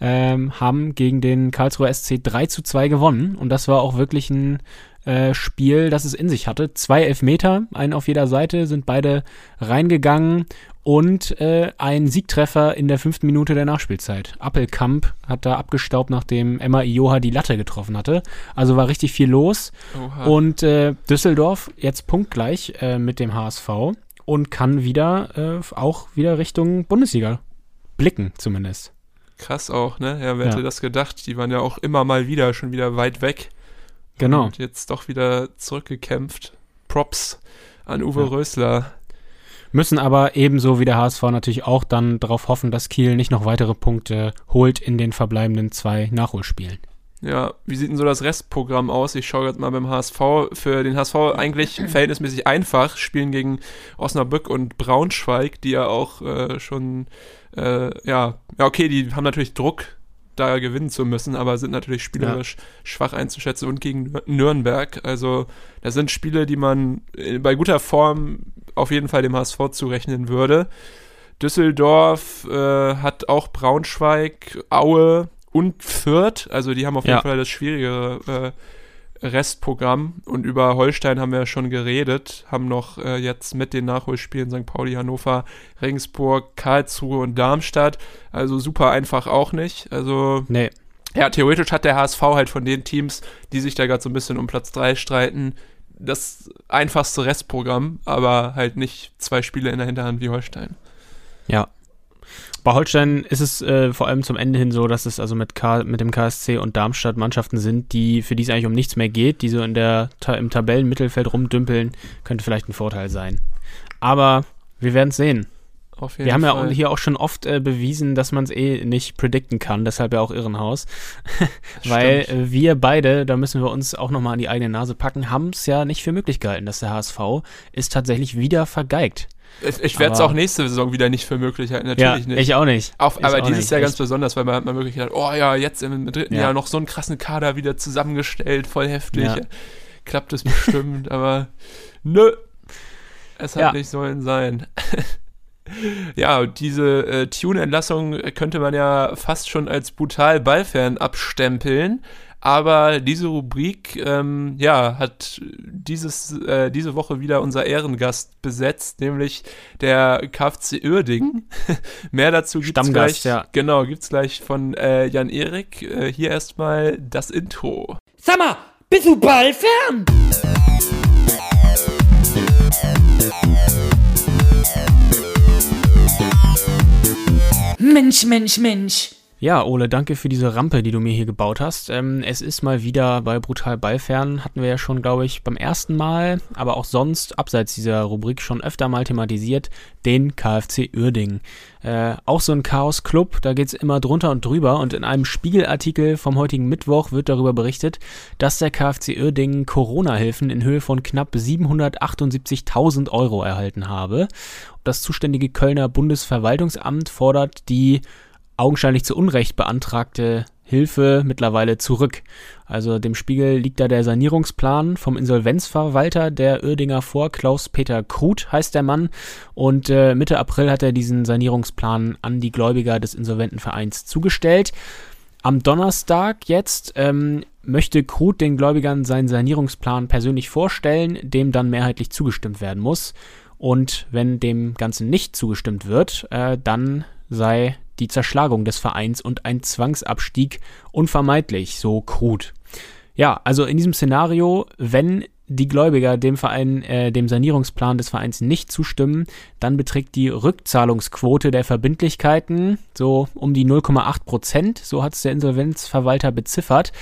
[SPEAKER 2] ähm, haben gegen den Karlsruher SC 3 zu 2 gewonnen und das war auch wirklich ein äh, Spiel, das es in sich hatte. Zwei Elfmeter, einen auf jeder Seite, sind beide reingegangen und äh, ein Siegtreffer in der fünften Minute der Nachspielzeit. Appelkamp hat da abgestaubt, nachdem Emma Ioha die Latte getroffen hatte. Also war richtig viel los.
[SPEAKER 1] Oha.
[SPEAKER 2] Und äh, Düsseldorf jetzt punktgleich äh, mit dem HSV und kann wieder äh, auch wieder Richtung Bundesliga blicken, zumindest.
[SPEAKER 1] Krass auch, ne? Ja, wer
[SPEAKER 2] Ja.
[SPEAKER 1] hätte das gedacht? Die waren ja auch immer mal wieder schon wieder weit weg.
[SPEAKER 2] Genau.
[SPEAKER 1] Und jetzt doch wieder zurückgekämpft. Props an Uwe
[SPEAKER 2] Ja.
[SPEAKER 1] Rösler.
[SPEAKER 2] Müssen aber ebenso wie der HSV natürlich auch dann darauf hoffen, dass Kiel nicht noch weitere Punkte holt in den verbleibenden zwei Nachholspielen.
[SPEAKER 1] Ja, wie sieht denn so das Restprogramm aus? Ich schaue gerade mal beim HSV. Für den HSV eigentlich verhältnismäßig einfach. Spielen gegen Osnabrück und Braunschweig, die ja auch äh, schon, äh, ja, ja, okay, die haben natürlich Druck, da gewinnen zu müssen, aber sind natürlich spielerisch schwach einzuschätzen und gegen Nür- Nürnberg. Also, das sind Spiele, die man äh, bei guter Form auf jeden Fall dem HSV zurechnen würde. Düsseldorf äh, hat auch Braunschweig, Aue und Fürth. Also die haben auf jeden
[SPEAKER 2] Ja.
[SPEAKER 1] Fall das schwierigere äh, Restprogramm. Und über Holstein haben wir ja schon geredet. Haben noch äh, jetzt mit den Nachholspielen St. Pauli, Hannover, Regensburg, Karlsruhe und Darmstadt. Also super einfach auch nicht. Also
[SPEAKER 2] Nee,
[SPEAKER 1] ja, theoretisch hat der HSV halt von den Teams, die sich da gerade so ein bisschen um Platz 3 streiten, das einfachste Restprogramm, aber halt nicht zwei Spiele in der Hinterhand wie Holstein.
[SPEAKER 2] Ja. Bei Holstein ist es äh, vor allem zum Ende hin so, dass es also mit, K mit dem KSC und Darmstadt Mannschaften sind, die für die es eigentlich um nichts mehr geht, die so in der Ta im Tabellenmittelfeld rumdümpeln, könnte vielleicht ein Vorteil sein. Aber wir werden es sehen.
[SPEAKER 1] Auf jeden
[SPEAKER 2] Wir haben ja
[SPEAKER 1] Fall.
[SPEAKER 2] auch hier auch schon oft äh, bewiesen, dass man es eh nicht predikten kann, deshalb ja auch Irrenhaus. Weil äh, wir beide, da müssen wir uns auch nochmal an die eigene Nase packen, haben es ja nicht für möglich gehalten, dass der HSV ist tatsächlich wieder vergeigt.
[SPEAKER 1] Ich, werde es auch nächste Saison wieder nicht für möglich halten, natürlich nicht.
[SPEAKER 2] ich auch nicht.
[SPEAKER 1] Auf,
[SPEAKER 2] Ich
[SPEAKER 1] aber dieses
[SPEAKER 2] nicht.
[SPEAKER 1] Jahr ganz besonders, weil man hat man wirklich gedacht, oh ja, jetzt im dritten
[SPEAKER 2] Ja.
[SPEAKER 1] Jahr noch so einen krassen Kader wieder zusammengestellt, voll heftig.
[SPEAKER 2] Ja.
[SPEAKER 1] Klappt es bestimmt, aber nö. Es hat
[SPEAKER 2] Ja.
[SPEAKER 1] nicht sollen sein. ja, diese äh, Tune-Entlassung könnte man ja fast schon als brutal ballfern abstempeln. Aber diese Rubrik, ähm, ja, hat dieses, äh, diese Woche wieder unser Ehrengast besetzt, nämlich der KFC Uerding. Mehr dazu gibt's
[SPEAKER 2] Stammgast,
[SPEAKER 1] gleich.
[SPEAKER 2] ja.
[SPEAKER 1] Genau, gibt's gleich von äh, Jan Erik. Äh, hier erstmal das Intro.
[SPEAKER 3] Sag mal, bist du ballfern? Mensch, Mensch, Mensch.
[SPEAKER 2] Ja, Ole, danke für diese Rampe, die du mir hier gebaut hast. Ähm, es ist mal wieder bei Brutal Ballfern, hatten wir ja schon, glaube ich, beim ersten Mal, aber auch sonst, abseits dieser Rubrik, schon öfter mal thematisiert, den KfC Uerdingen. Äh, auch so ein Chaos-Club, da geht's immer drunter und drüber und in einem Spiegelartikel vom heutigen Mittwoch wird darüber berichtet, dass der KfC Uerdingen Corona-Hilfen in Höhe von knapp 778.000 Euro erhalten habe. Das zuständige Kölner Bundesverwaltungsamt fordert die augenscheinlich zu Unrecht beantragte Hilfe mittlerweile zurück. Also dem Spiegel liegt da der Sanierungsplan vom Insolvenzverwalter der Uerdinger vor. Klaus-Peter Kruth heißt der Mann. Und äh, Mitte April hat er diesen Sanierungsplan an die Gläubiger des Insolventenvereins zugestellt. Am Donnerstag jetzt ähm, möchte Kruth den Gläubigern seinen Sanierungsplan persönlich vorstellen, dem dann mehrheitlich zugestimmt werden muss. Und wenn dem Ganzen nicht zugestimmt wird, äh, dann sei die Zerschlagung des Vereins und ein Zwangsabstieg unvermeidlich, so Krut. Ja, also in diesem Szenario, wenn die Gläubiger dem Verein, äh, dem Sanierungsplan des Vereins nicht zustimmen, dann beträgt die Rückzahlungsquote der Verbindlichkeiten so um die 0,8 Prozent. So hat es der Insolvenzverwalter beziffert.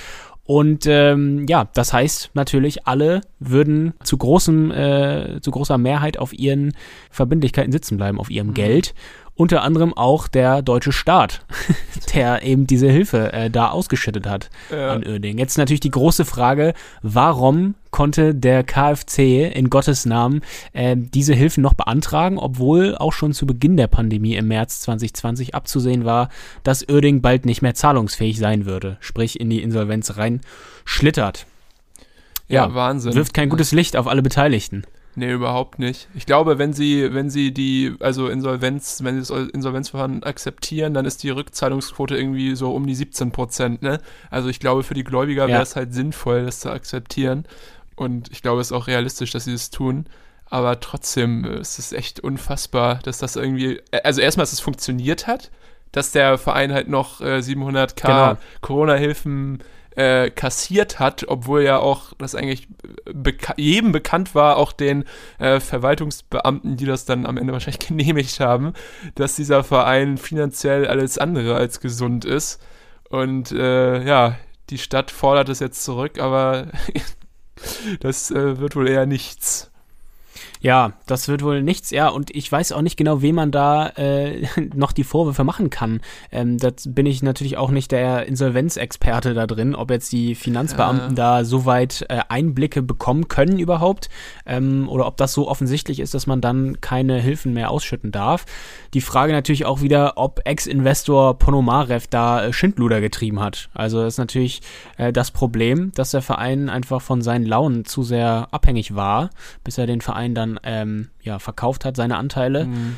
[SPEAKER 2] Und ähm, ja, das heißt natürlich, alle würden zu großem, äh, zu großer Mehrheit auf ihren Verbindlichkeiten sitzen bleiben, auf ihrem mhm. Geld unter anderem auch der deutsche Staat, der eben diese Hilfe äh, da ausgeschüttet hat ja. an Uerdingen. Jetzt natürlich die große Frage, warum konnte der KfC in Gottes Namen äh, diese Hilfen noch beantragen, obwohl auch schon zu Beginn der Pandemie im März 2020 abzusehen war, dass Uerdingen bald nicht mehr zahlungsfähig sein würde, sprich in die Insolvenz rein schlittert.
[SPEAKER 1] Ja, ja Wahnsinn.
[SPEAKER 2] Wirft kein gutes Licht auf alle Beteiligten.
[SPEAKER 1] Nee, überhaupt nicht. Ich glaube, wenn sie, wenn sie die, also Insolvenz, wenn sie das Insolvenzverfahren akzeptieren, dann ist die Rückzahlungsquote irgendwie so um die 17 Prozent, ne? Also ich glaube, für die Gläubiger wäre es halt sinnvoll, das zu akzeptieren. Und ich glaube, es ist auch realistisch, dass sie das tun. Aber trotzdem äh, ist es echt unfassbar, dass das irgendwie, äh, also erstmal, dass es funktioniert hat, dass der Verein halt noch äh, 700k genau. Corona-Hilfen äh, kassiert hat, obwohl ja auch das eigentlich beka jedem bekannt war, auch den äh, Verwaltungsbeamten, die das dann am Ende wahrscheinlich genehmigt haben, dass dieser Verein finanziell alles andere als gesund ist. Und äh, ja, die Stadt fordert es jetzt zurück, aber das äh, wird wohl eher nichts.
[SPEAKER 2] Ja, das wird wohl nichts, ja, und ich weiß auch nicht genau, wem man da äh, noch die Vorwürfe machen kann. Ähm, das bin ich natürlich auch nicht der Insolvenzexperte da drin, ob jetzt die Finanzbeamten ja. da soweit äh, Einblicke bekommen können überhaupt ähm, oder ob das so offensichtlich ist, dass man dann keine Hilfen mehr ausschütten darf. Die Frage natürlich auch wieder, ob Ex-Investor Ponomarev da äh, Schindluder getrieben hat. Also das ist natürlich äh, das Problem, dass der Verein einfach von seinen Launen zu sehr abhängig war, bis er den Verein dann ähm, ja, verkauft hat, seine Anteile. Mhm.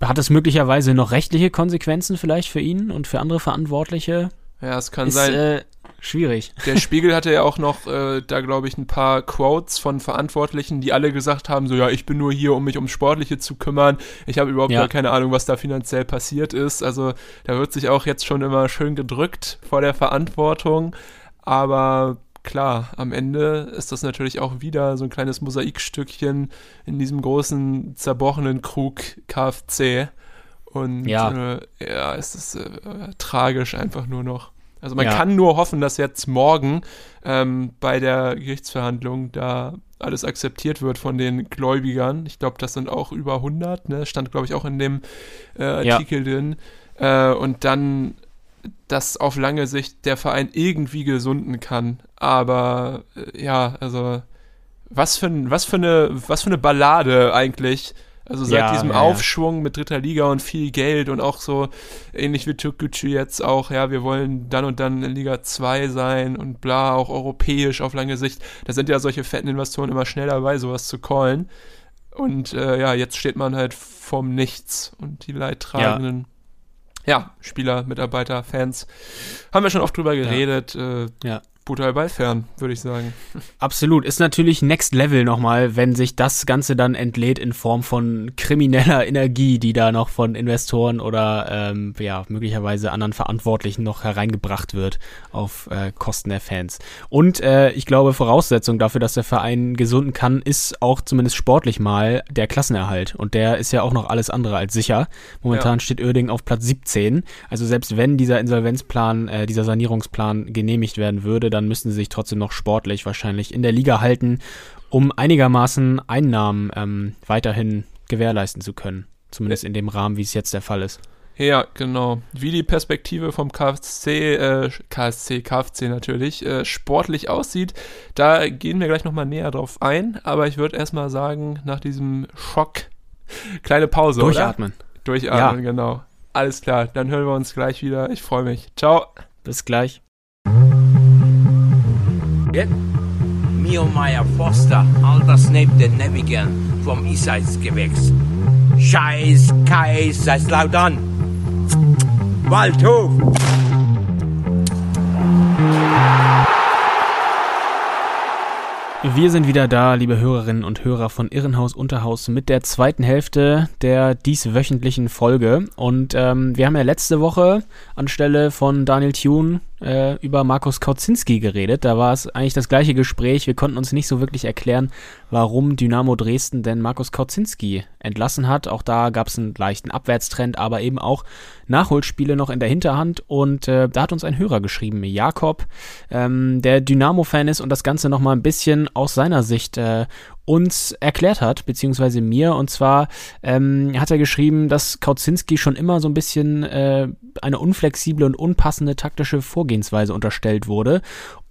[SPEAKER 2] Hat es möglicherweise noch rechtliche Konsequenzen vielleicht für ihn und für andere Verantwortliche?
[SPEAKER 1] Ja, es kann ist, sein. Äh,
[SPEAKER 2] schwierig.
[SPEAKER 1] Der Spiegel hatte ja auch noch äh, da, glaube ich, ein paar Quotes von Verantwortlichen, die alle gesagt haben, so ja, ich bin nur hier, um mich ums Sportliche zu kümmern. Ich habe überhaupt ja. keine Ahnung, was da finanziell passiert ist. Also da wird sich auch jetzt schon immer schön gedrückt vor der Verantwortung. Aber klar, am Ende ist das natürlich auch wieder so ein kleines Mosaikstückchen in diesem großen zerbrochenen Krug KFC. Und ja, äh, ja es ist äh, tragisch einfach nur noch. Also man ja. kann nur hoffen, dass jetzt morgen ähm, bei der Gerichtsverhandlung da alles akzeptiert wird von den Gläubigern. Ich glaube, das sind auch über 100, ne? stand glaube ich auch in dem äh, Artikel ja. drin. Äh, und dann dass auf lange Sicht der Verein irgendwie gesunden kann. Aber äh, ja, also was für, was, für eine, was für eine Ballade eigentlich. Also seit ja, diesem ja, Aufschwung mit dritter Liga und viel Geld und auch so ähnlich wie Türkgücü jetzt auch, ja, wir wollen dann und dann in Liga 2 sein und bla, auch europäisch auf lange Sicht. Da sind ja solche fetten Investoren immer schnell dabei, sowas zu callen. Und äh, ja, jetzt steht man halt vorm Nichts und die Leidtragenden. Ja ja, Spieler, Mitarbeiter, Fans. Haben wir schon oft drüber geredet. Ja. Äh, ja. Brutal ballfern, würde ich sagen.
[SPEAKER 2] Absolut. Ist natürlich Next Level nochmal, wenn sich das Ganze dann entlädt in Form von krimineller Energie, die da noch von Investoren oder ähm, ja, möglicherweise anderen Verantwortlichen noch hereingebracht wird auf äh, Kosten der Fans. Und äh, ich glaube, Voraussetzung dafür, dass der Verein gesunden kann, ist auch zumindest sportlich mal der Klassenerhalt. Und der ist ja auch noch alles andere als sicher. Momentan ja. steht Oerding auf Platz 17. Also selbst wenn dieser Insolvenzplan, äh, dieser Sanierungsplan genehmigt werden würde, dann müssten sie sich trotzdem noch sportlich wahrscheinlich in der Liga halten, um einigermaßen Einnahmen ähm, weiterhin gewährleisten zu können. Zumindest in dem Rahmen, wie es jetzt der Fall ist.
[SPEAKER 1] Ja, genau. Wie die Perspektive vom KFC, äh, KSC, KFC natürlich, äh, sportlich aussieht, da gehen wir gleich nochmal näher drauf ein. Aber ich würde erstmal sagen, nach diesem Schock, kleine Pause.
[SPEAKER 2] Durchatmen.
[SPEAKER 1] Oder? Durchatmen, ja. genau. Alles klar, dann hören wir uns gleich wieder. Ich freue mich. Ciao.
[SPEAKER 2] Bis gleich.
[SPEAKER 4] Yep. Mio Meyer Foster, alter Snape der Nevigan vom Eastsides Gewächs. Scheiß Kaiserslautern. Waldhof.
[SPEAKER 2] Wir sind wieder da, liebe Hörerinnen und Hörer von Irrenhaus Unterhaus, mit der zweiten Hälfte der dieswöchentlichen Folge. Und ähm, wir haben ja letzte Woche anstelle von Daniel Thune äh, über Markus Kautzinski geredet. Da war es eigentlich das gleiche Gespräch. Wir konnten uns nicht so wirklich erklären, warum Dynamo Dresden denn Markus Kautzinski entlassen hat. Auch da gab es einen leichten Abwärtstrend, aber eben auch Nachholspiele noch in der Hinterhand. Und äh, da hat uns ein Hörer geschrieben, Jakob, ähm, der Dynamo-Fan ist und das Ganze nochmal ein bisschen aus seiner Sicht äh, uns erklärt hat, beziehungsweise mir. Und zwar ähm, hat er geschrieben, dass Kautzinski schon immer so ein bisschen äh, eine unflexible und unpassende taktische Vorgehensweise unterstellt wurde.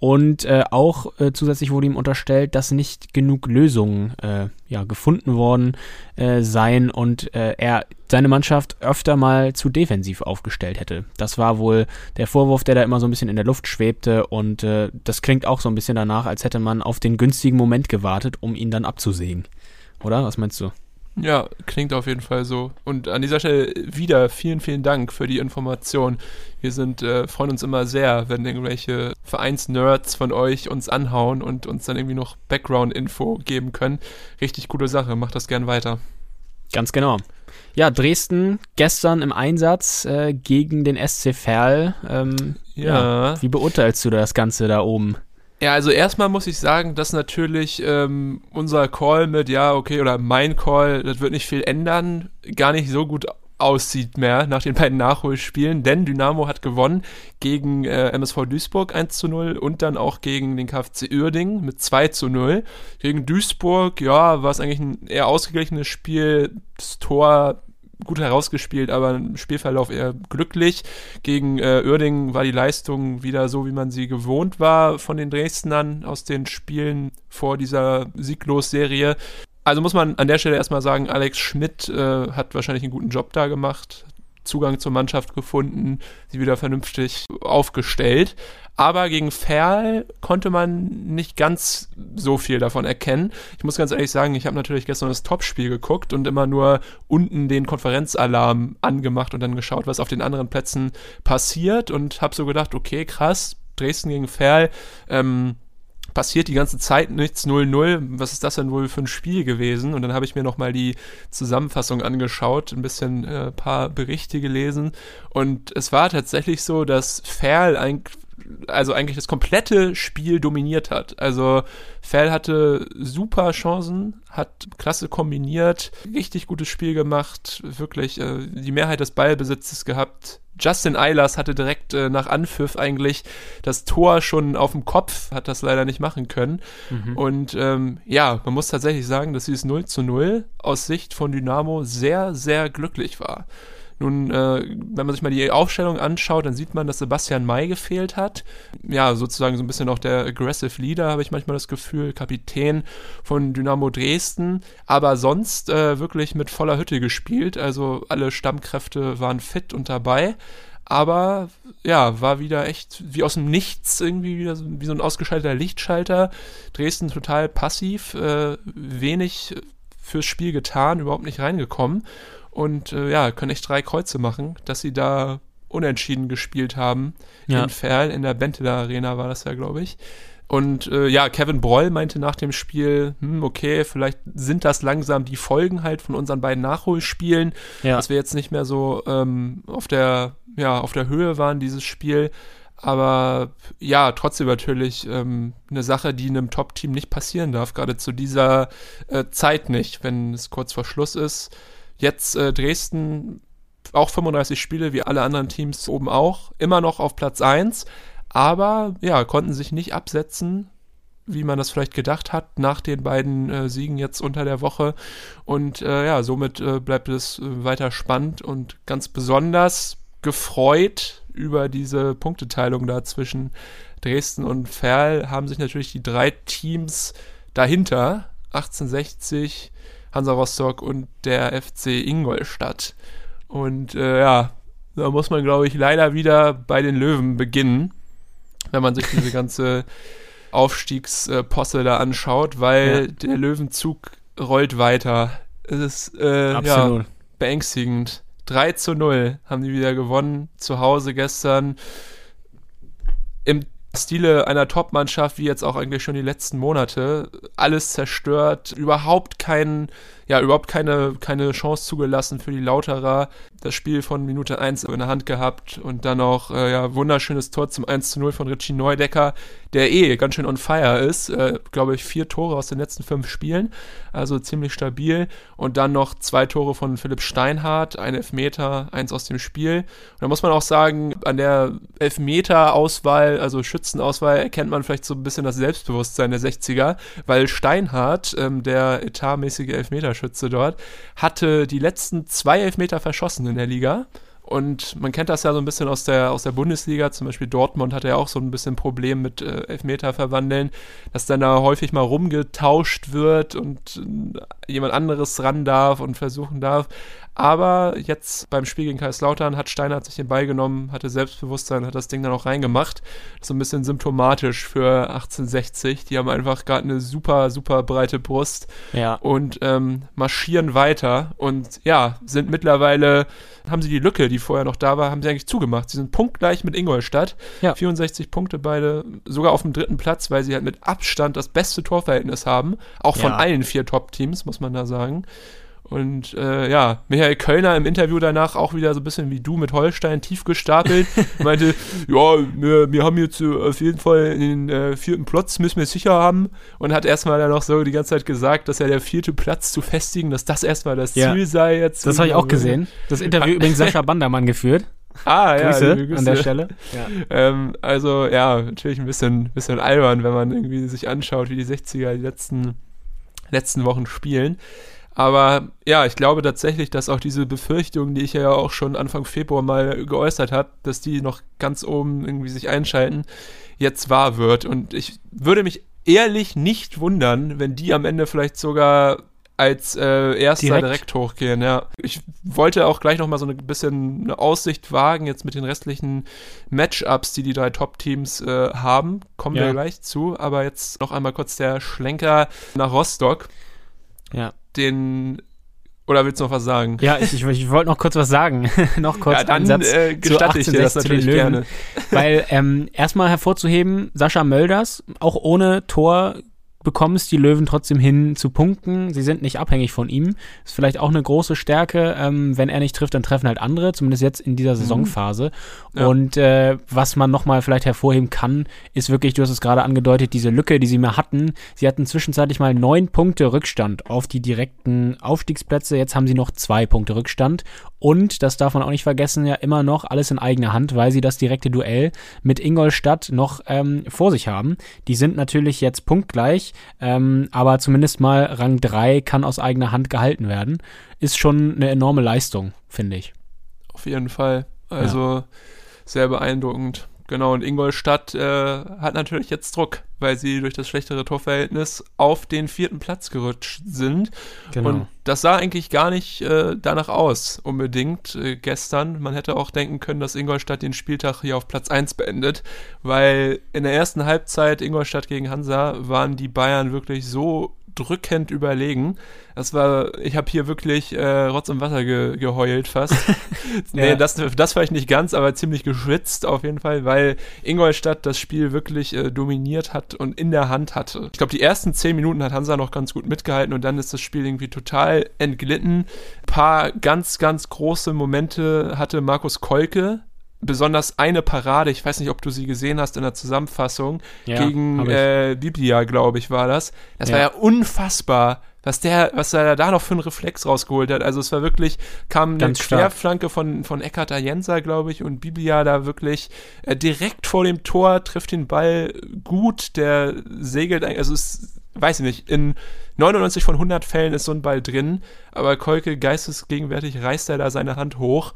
[SPEAKER 2] Und äh, auch äh, zusätzlich wurde ihm unterstellt, dass nicht genug Lösungen äh, ja, gefunden worden äh, seien und äh, er seine Mannschaft öfter mal zu defensiv aufgestellt hätte. Das war wohl der Vorwurf, der da immer so ein bisschen in der Luft schwebte und äh, das klingt auch so ein bisschen danach, als hätte man auf den günstigen Moment gewartet, um ihn dann abzusägen. Oder? Was meinst du?
[SPEAKER 1] Ja, klingt auf jeden Fall so. Und an dieser Stelle wieder vielen, vielen Dank für die Information. Wir sind, äh, freuen uns immer sehr, wenn irgendwelche Vereinsnerds von euch uns anhauen und uns dann irgendwie noch Background-Info geben können. Richtig gute Sache, macht das gern weiter.
[SPEAKER 2] Ganz genau. Ja, Dresden gestern im Einsatz äh, gegen den SC Verl. Ähm, ja. ja. Wie beurteilst du das Ganze da oben?
[SPEAKER 1] Ja, also erstmal muss ich sagen, dass natürlich ähm, unser Call mit, ja, okay, oder mein Call, das wird nicht viel ändern, gar nicht so gut aussieht mehr nach den beiden Nachholspielen, denn Dynamo hat gewonnen gegen äh, MSV Duisburg 1 zu 0 und dann auch gegen den KfC Uerdingen mit 2 zu 0. Gegen Duisburg, ja, war es eigentlich ein eher ausgeglichenes Spiel. Das Tor gut herausgespielt, aber im Spielverlauf eher glücklich. Gegen äh, war die Leistung wieder so, wie man sie gewohnt war von den Dresdnern aus den Spielen vor dieser Sieglos-Serie. Also muss man an der Stelle erstmal sagen, Alex Schmidt äh, hat wahrscheinlich einen guten Job da gemacht, Zugang zur Mannschaft gefunden, sie wieder vernünftig aufgestellt. Aber gegen Ferl konnte man nicht ganz so viel davon erkennen. Ich muss ganz ehrlich sagen, ich habe natürlich gestern das Topspiel geguckt und immer nur unten den Konferenzalarm angemacht und dann geschaut, was auf den anderen Plätzen passiert und habe so gedacht, okay, krass, Dresden gegen Ferl, ähm, passiert die ganze Zeit nichts, 0-0. Was ist das denn wohl für ein Spiel gewesen? Und dann habe ich mir nochmal die Zusammenfassung angeschaut, ein bisschen äh, paar Berichte gelesen. Und es war tatsächlich so, dass Ferl ein, also eigentlich das komplette Spiel dominiert hat. Also Ferl hatte super Chancen, hat klasse kombiniert, richtig gutes Spiel gemacht, wirklich äh, die Mehrheit des Ballbesitzes gehabt, Justin Eilers hatte direkt äh, nach Anpfiff eigentlich das Tor schon auf dem Kopf, hat das leider nicht machen können. Mhm. Und ähm, ja, man muss tatsächlich sagen, dass dieses 0 zu 0 aus Sicht von Dynamo sehr, sehr glücklich war. Nun, äh, wenn man sich mal die Aufstellung anschaut, dann sieht man, dass Sebastian May gefehlt hat. Ja, sozusagen so ein bisschen auch der Aggressive Leader, habe ich manchmal das Gefühl, Kapitän von Dynamo Dresden. Aber sonst äh, wirklich mit voller Hütte gespielt. Also alle Stammkräfte waren fit und dabei aber ja, war wieder echt wie aus dem Nichts irgendwie wieder so, wie so ein ausgeschalteter Lichtschalter. Dresden total passiv, äh, wenig fürs Spiel getan, überhaupt nicht reingekommen und äh, ja, können echt drei Kreuze machen, dass sie da unentschieden gespielt haben
[SPEAKER 2] Ja.
[SPEAKER 1] in Ferl, in der Benteler Arena war das ja, glaube ich. Und äh, ja, Kevin Broll meinte nach dem Spiel, hm, okay, vielleicht sind das langsam die Folgen halt von unseren beiden Nachholspielen,
[SPEAKER 2] Ja.
[SPEAKER 1] dass wir jetzt nicht mehr so ähm, auf der ja auf der Höhe waren dieses Spiel. Aber ja, trotzdem natürlich ähm, eine Sache, die einem Top-Team nicht passieren darf, gerade zu dieser äh, Zeit nicht, wenn es kurz vor Schluss ist. Jetzt äh, Dresden auch 35 Spiele, wie alle anderen Teams oben auch, immer noch auf Platz 1, aber ja, konnten sich nicht absetzen, wie man das vielleicht gedacht hat, nach den beiden äh, Siegen jetzt unter der Woche. Und äh, ja, somit äh, bleibt es äh, weiter spannend und ganz besonders gefreut über diese Punkteteilung da zwischen Dresden und Ferl haben sich natürlich die drei Teams dahinter, 1860, Hansa Rostock und der FC Ingolstadt. Und äh, ja, da muss man, glaube ich, leider wieder bei den Löwen beginnen, wenn man sich diese ganze Aufstiegsposse da anschaut, weil der Löwenzug rollt weiter. Es ist äh, ja, beängstigend. 3 zu 0 haben die wieder gewonnen, zu Hause gestern. Im Stile einer Top-Mannschaft, wie jetzt auch eigentlich schon die letzten Monate, alles zerstört, überhaupt keinen, ja, überhaupt keine, keine Chance zugelassen für die Lauterer. Das Spiel von Minute 1 in der Hand gehabt und dann auch, äh, ja, wunderschönes Tor zum 1 zu 0 von Richie Neudecker, der eh ganz schön on fire ist. Äh, Glaube ich, vier Tore aus den letzten fünf Spielen, also ziemlich stabil. Und dann noch zwei Tore von Philipp Steinhardt, ein Elfmeter, eins aus dem Spiel. Und da muss man auch sagen, an der Elfmeter-Auswahl, also Schützenauswahl, erkennt man vielleicht so ein bisschen das Selbstbewusstsein der 60er, weil Steinhardt, ähm, der etatmäßige Elfmeterschütze dort, hatte die letzten zwei Elfmeter verschossen in der Liga. Und man kennt das ja so ein bisschen aus der, aus der Bundesliga, zum Beispiel Dortmund hatte ja auch so ein bisschen Problem mit äh, Elfmeter verwandeln, dass dann da häufig mal rumgetauscht wird und äh, jemand anderes ran darf und versuchen darf. Aber jetzt beim Spiel gegen Kaiserslautern hat Steinhardt sich den Ball genommen, hatte Selbstbewusstsein, hat das Ding dann auch reingemacht. Das ist so ein bisschen symptomatisch für 1860. Die haben einfach gerade eine super, super breite Brust
[SPEAKER 2] Ja.
[SPEAKER 1] und ähm, marschieren weiter und ja, sind mittlerweile, haben sie die Lücke, die vorher noch da war, haben sie eigentlich zugemacht. Sie sind punktgleich mit Ingolstadt.
[SPEAKER 2] Ja.
[SPEAKER 1] 64 Punkte beide, sogar auf dem dritten Platz, weil sie halt mit Abstand das beste Torverhältnis haben. Auch von
[SPEAKER 2] Ja.
[SPEAKER 1] allen vier Top-Teams, muss man da sagen. Und äh, ja, Michael Kölner im Interview danach auch wieder so ein bisschen wie du mit Holstein tief gestapelt. meinte, ja, wir, wir haben jetzt äh, auf jeden Fall den äh, vierten Platz, müssen wir sicher haben. Und hat erstmal dann noch so die ganze Zeit gesagt, dass ja der vierte Platz zu festigen, dass das erstmal das
[SPEAKER 2] Ja.
[SPEAKER 1] Ziel sei jetzt.
[SPEAKER 2] Das habe ich auch gesehen. Das Interview übrigens Sascha Bandermann geführt.
[SPEAKER 1] Ah, ja,
[SPEAKER 2] Grüße, an der Stelle. Ja.
[SPEAKER 1] ähm, also ja, natürlich ein bisschen, bisschen albern, wenn man irgendwie sich anschaut, wie die 60er die letzten, letzten Wochen spielen. Aber ja, ich glaube tatsächlich, dass auch diese Befürchtungen, die ich ja auch schon Anfang Februar mal geäußert habe, dass die noch ganz oben irgendwie sich einschalten, jetzt wahr wird. Und ich würde mich ehrlich nicht wundern, wenn die am Ende vielleicht sogar als äh, erster
[SPEAKER 2] Direkt?
[SPEAKER 1] direkt. hochgehen, ja. Ich wollte auch gleich noch mal so ein bisschen eine Aussicht wagen, jetzt mit den restlichen Matchups, die die drei Top-Teams äh, haben. Kommen
[SPEAKER 2] Ja.
[SPEAKER 1] wir gleich zu. Aber jetzt noch einmal kurz der Schlenker nach Rostock.
[SPEAKER 2] Ja.
[SPEAKER 1] Den, oder willst du noch was sagen?
[SPEAKER 2] Ja, ich, ich, ich wollte noch kurz was sagen. noch kurz
[SPEAKER 1] ja, dann
[SPEAKER 2] Satz
[SPEAKER 1] äh, gestatte ich dir das
[SPEAKER 2] 1860 zu den
[SPEAKER 1] natürlich
[SPEAKER 2] Löwen.
[SPEAKER 1] gerne.
[SPEAKER 2] Weil ähm, erstmal hervorzuheben, Sascha Mölders, auch ohne Tor bekommen es die Löwen trotzdem hin zu punkten. Sie sind nicht abhängig von ihm. Ist vielleicht auch eine große Stärke. Ähm, wenn er nicht trifft, dann treffen halt andere, zumindest jetzt in dieser Saisonphase.
[SPEAKER 1] Mhm. Ja.
[SPEAKER 2] Und äh, was man nochmal vielleicht hervorheben kann, ist wirklich, du hast es gerade angedeutet, diese Lücke, die sie mal hatten. Sie hatten zwischenzeitlich mal neun Punkte Rückstand auf die direkten Aufstiegsplätze. Jetzt haben sie noch zwei Punkte Rückstand. Und, das darf man auch nicht vergessen, ja immer noch alles in eigener Hand, weil sie das direkte Duell mit Ingolstadt noch ähm, vor sich haben. Die sind natürlich jetzt punktgleich, ähm, aber zumindest mal Rang 3 kann aus eigener Hand gehalten werden. Ist schon eine enorme Leistung, finde ich.
[SPEAKER 1] Auf jeden Fall. Also sehr beeindruckend. Genau, und Ingolstadt äh, hat natürlich jetzt Druck, weil sie durch das schlechtere Torverhältnis auf den vierten Platz gerutscht sind.
[SPEAKER 2] Genau.
[SPEAKER 1] Und das sah eigentlich gar nicht äh, danach aus, unbedingt äh, gestern. Man hätte auch denken können, dass Ingolstadt den Spieltag hier auf Platz 1 beendet, weil in der ersten Halbzeit Ingolstadt gegen Hansa waren die Bayern wirklich so drückend überlegen. Das war, ich habe hier wirklich äh, Rotz und Wasser ge geheult fast. nee,
[SPEAKER 2] Ja.
[SPEAKER 1] das, das vielleicht nicht ganz, aber ziemlich geschwitzt auf jeden Fall, weil Ingolstadt das Spiel wirklich äh, dominiert hat und in der Hand hatte. Ich glaube, die ersten zehn Minuten hat Hansa noch ganz gut mitgehalten und dann ist das Spiel irgendwie total entglitten. Ein paar ganz, ganz große Momente hatte Markus Kolke. Besonders eine Parade, ich weiß nicht, ob du sie gesehen hast in der Zusammenfassung,
[SPEAKER 2] Ja,
[SPEAKER 1] gegen äh, Biblia, glaube ich, war das. Das
[SPEAKER 2] Ja.
[SPEAKER 1] war ja unfassbar, was der, was er da noch für einen Reflex rausgeholt hat. Also es war wirklich, kam eine
[SPEAKER 2] Ganz stark.
[SPEAKER 1] Querflanke von, von Eckhard Ayensa, glaube ich, und Biblia da wirklich äh, direkt vor dem Tor, trifft den Ball gut, der segelt, eigentlich- also es, weiß ich nicht, in 99 von 100 Fällen ist so ein Ball drin, aber Kolke geistesgegenwärtig reißt er da seine Hand hoch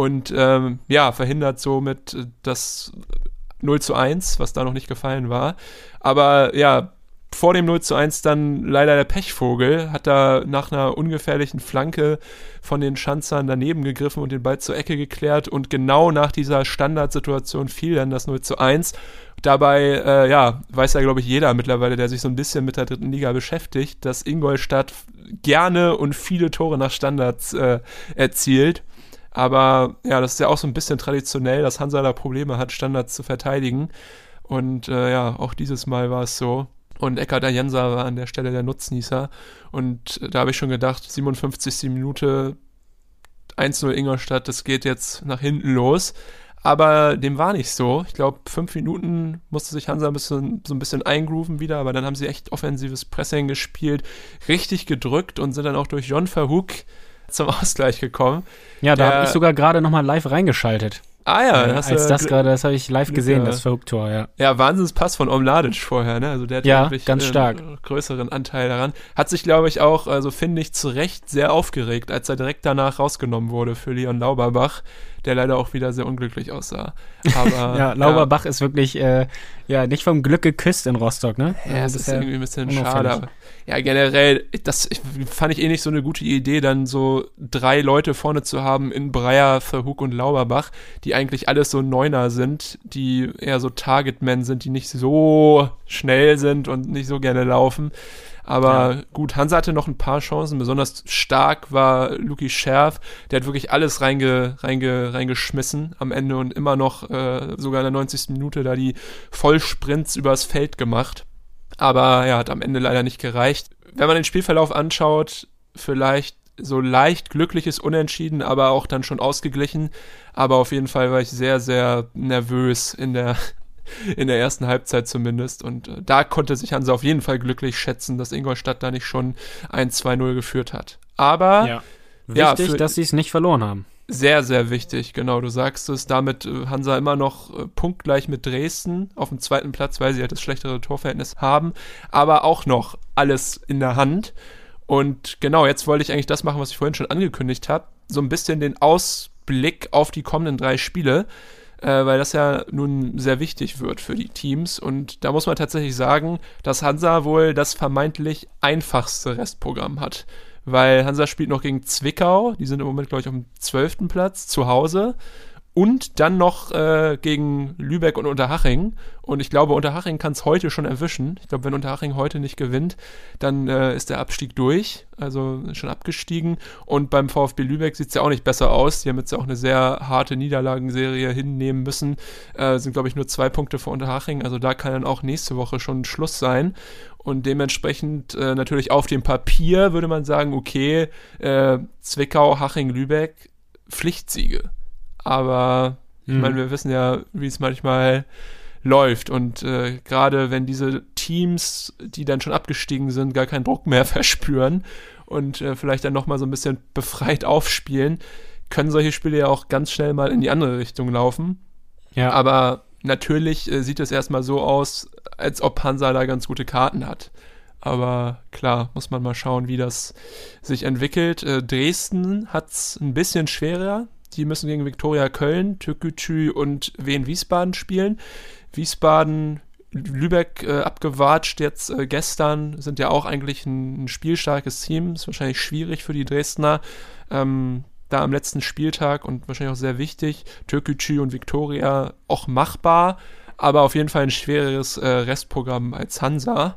[SPEAKER 1] und ähm, ja, verhindert somit äh, das 0 zu 1, was da noch nicht gefallen war. Aber ja, vor dem 0 zu 1 dann leider der Pechvogel, hat da nach einer ungefährlichen Flanke von den Schanzern daneben gegriffen und den Ball zur Ecke geklärt und genau nach dieser Standardsituation fiel dann das 0 zu 1. Dabei, äh, ja, weiß ja, glaube ich, jeder mittlerweile, der sich so ein bisschen mit der dritten Liga beschäftigt, dass Ingolstadt gerne und viele Tore nach Standards äh, erzielt. Aber ja, das ist ja auch so ein bisschen traditionell, dass Hansa da Probleme hat, Standards zu verteidigen. Und äh, ja, auch dieses Mal war es so. Und Eckhard Ayensa war an der Stelle der Nutznießer. Und da habe ich schon gedacht, 57. Minute 1-0 Ingolstadt, das geht jetzt nach hinten los. Aber dem war nicht so. Ich glaube, fünf Minuten musste sich Hansa ein bisschen, so ein bisschen eingrooven wieder, aber dann haben sie echt offensives Pressing gespielt, richtig gedrückt und sind dann auch durch Jon Verhoek zum Ausgleich gekommen.
[SPEAKER 2] Ja, da habe ich sogar gerade nochmal live reingeschaltet.
[SPEAKER 1] Ah ja,
[SPEAKER 2] Äh, als das gerade, das habe ich live gesehen, das Verhook-Tor, ja.
[SPEAKER 1] Ja, Wahnsinnspass von Omladic vorher, ne? Also der hat
[SPEAKER 2] Ja,
[SPEAKER 1] wirklich
[SPEAKER 2] ganz
[SPEAKER 1] äh,
[SPEAKER 2] stark.
[SPEAKER 1] größeren Anteil daran. Hat sich, glaube ich, auch, also finde ich, zu Recht sehr aufgeregt, als er direkt danach rausgenommen wurde für Leon Lauberbach, der leider auch wieder sehr unglücklich aussah. Aber
[SPEAKER 2] Ja, Lauberbach ist wirklich, äh, ja, nicht vom Glück geküsst in Rostock, ne?
[SPEAKER 1] Ja, das
[SPEAKER 2] Also
[SPEAKER 1] ist irgendwie ein bisschen schade. Ja, generell, das fand ich eh nicht so eine gute Idee, dann so drei Leute vorne zu haben in Breyer, Verhoek und Lauberbach, die eigentlich alles so Neuner sind, die eher so Targetmen sind, die nicht so schnell sind und nicht so gerne laufen. Aber gut, Hansa hatte noch ein paar Chancen. Besonders stark war Luki Scherf. Der hat wirklich alles reinge, reinge, reingeschmissen am Ende und immer noch äh, sogar in der 90. Minute da die Vollsprints übers Feld gemacht. Aber ja, hat am Ende leider nicht gereicht. Wenn man den Spielverlauf anschaut, vielleicht so leicht glückliches Unentschieden, aber auch dann schon ausgeglichen. Aber auf jeden Fall war ich sehr, sehr nervös in der, in der ersten Halbzeit zumindest. Und äh, da konnte sich Hansa auf jeden Fall glücklich schätzen, dass Ingolstadt da nicht schon 1-2-0 geführt hat. Aber
[SPEAKER 2] Ja.
[SPEAKER 1] Ja,
[SPEAKER 2] Wichtig,
[SPEAKER 1] für-
[SPEAKER 2] dass sie es nicht verloren haben.
[SPEAKER 1] sehr, sehr wichtig, genau, du sagst es. Damit äh, Hansa immer noch äh, punktgleich mit Dresden auf dem zweiten Platz, weil sie halt das schlechtere Torverhältnis haben, aber auch noch alles in der Hand. Und genau, jetzt wollte ich eigentlich das machen, was ich vorhin schon angekündigt habe. So ein bisschen den Ausblick auf die kommenden drei Spiele, äh, weil das ja nun sehr wichtig wird für die Teams. Und da muss man tatsächlich sagen, dass Hansa wohl das vermeintlich einfachste Restprogramm hat. Weil Hansa spielt noch gegen Zwickau, die sind im Moment, glaube ich, auf dem 12. Platz zu Hause. Und dann noch äh, gegen Lübeck und Unterhaching. Und ich glaube, Unterhaching kann es heute schon erwischen. Ich glaube, wenn Unterhaching heute nicht gewinnt, dann äh, ist der Abstieg durch. Also schon abgestiegen. Und beim VfB Lübeck sieht es ja auch nicht besser aus. Die haben jetzt ja auch eine sehr harte Niederlagenserie hinnehmen müssen. Äh, sind, glaube ich, nur zwei Punkte vor Unterhaching. Also da kann dann auch nächste Woche schon Schluss sein. Und dementsprechend äh, natürlich auf dem Papier würde man sagen, okay, äh, Zwickau, Haching, Lübeck, Pflichtsiege. Aber ich
[SPEAKER 2] Mhm.
[SPEAKER 1] meine, wir wissen ja, wie es manchmal läuft. Und äh, gerade wenn diese Teams, die dann schon abgestiegen sind, gar keinen Druck mehr verspüren und äh, vielleicht dann nochmal so ein bisschen befreit aufspielen, können solche Spiele ja auch ganz schnell mal in die andere Richtung laufen.
[SPEAKER 2] Ja.
[SPEAKER 1] Aber natürlich äh, sieht es erstmal so aus, als ob Hansa da ganz gute Karten hat. Aber klar, muss man mal schauen, wie das sich entwickelt. Äh, Dresden hat es ein bisschen schwerer. Die müssen gegen Viktoria Köln, Türkgücü und Wien Wiesbaden spielen. Wiesbaden, Lübeck äh, abgewatscht jetzt äh, gestern, sind ja auch eigentlich ein, ein spielstarkes Team. Ist wahrscheinlich schwierig für die Dresdner. Ähm, da am letzten Spieltag und wahrscheinlich auch sehr wichtig. Türkgücü und Viktoria auch machbar, aber auf jeden Fall ein schwereres äh, Restprogramm als Hansa.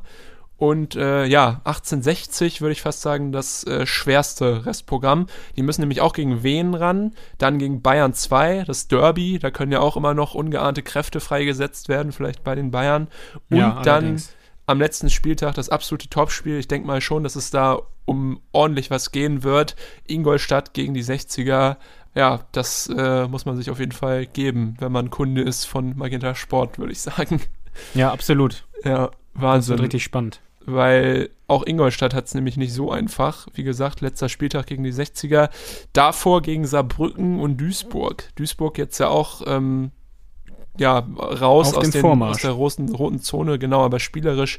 [SPEAKER 1] Und äh, ja, 1860 würde ich fast sagen, das äh, schwerste Restprogramm. Die müssen nämlich auch gegen Wien ran, dann gegen Bayern 2, das Derby, da können ja auch immer noch ungeahnte Kräfte freigesetzt werden, vielleicht bei den Bayern. Und
[SPEAKER 2] Ja,
[SPEAKER 1] dann am letzten Spieltag das absolute Topspiel. Ich denke mal schon, dass es da um ordentlich was gehen wird. Ingolstadt gegen die 60er. Ja, das äh, muss man sich auf jeden Fall geben, wenn man Kunde ist von Magenta Sport, würde ich sagen.
[SPEAKER 2] Ja, absolut.
[SPEAKER 1] Ja,
[SPEAKER 2] Das
[SPEAKER 1] Wahnsinn
[SPEAKER 2] wird richtig spannend.
[SPEAKER 1] weil auch Ingolstadt hat es nämlich nicht so einfach. Wie gesagt, letzter Spieltag gegen die 60er, davor gegen Saarbrücken und Duisburg. Duisburg jetzt ja auch ähm, ja, raus aus, den, aus der roten, roten Zone, genau, aber spielerisch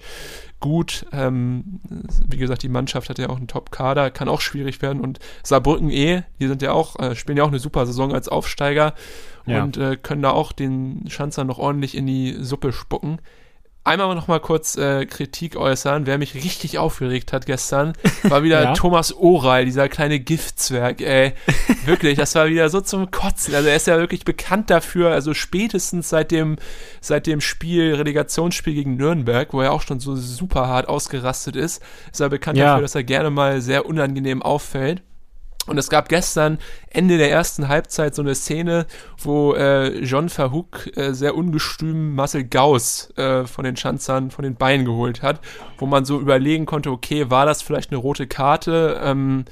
[SPEAKER 1] gut. Ähm, wie gesagt, die Mannschaft hat ja auch einen Top-Kader, kann auch schwierig werden. Und Saarbrücken eh, die sind ja auch, äh, spielen ja auch eine super Saison als Aufsteiger
[SPEAKER 2] Ja.
[SPEAKER 1] und äh, können da auch den Schanzer noch ordentlich in die Suppe spucken. Einmal noch mal kurz äh, Kritik äußern. Wer mich richtig aufgeregt hat gestern, war wieder
[SPEAKER 2] Ja.
[SPEAKER 1] Thomas Oral, dieser kleine Giftzwerg, ey. Wirklich, das war wieder so zum Kotzen. Also er ist ja wirklich bekannt dafür, also spätestens seit dem, seit dem Spiel, Relegationsspiel gegen Nürnberg, wo er auch schon so super hart ausgerastet ist, ist er bekannt
[SPEAKER 2] Ja.
[SPEAKER 1] dafür, dass er gerne mal sehr unangenehm auffällt. Und es gab gestern Ende der ersten Halbzeit so eine Szene, wo äh, John Verhoek äh, sehr ungestüm Marcel Gauss äh, von den Schanzern von den Beinen geholt hat, wo man so überlegen konnte, okay, war das vielleicht eine rote Karte? Ähm,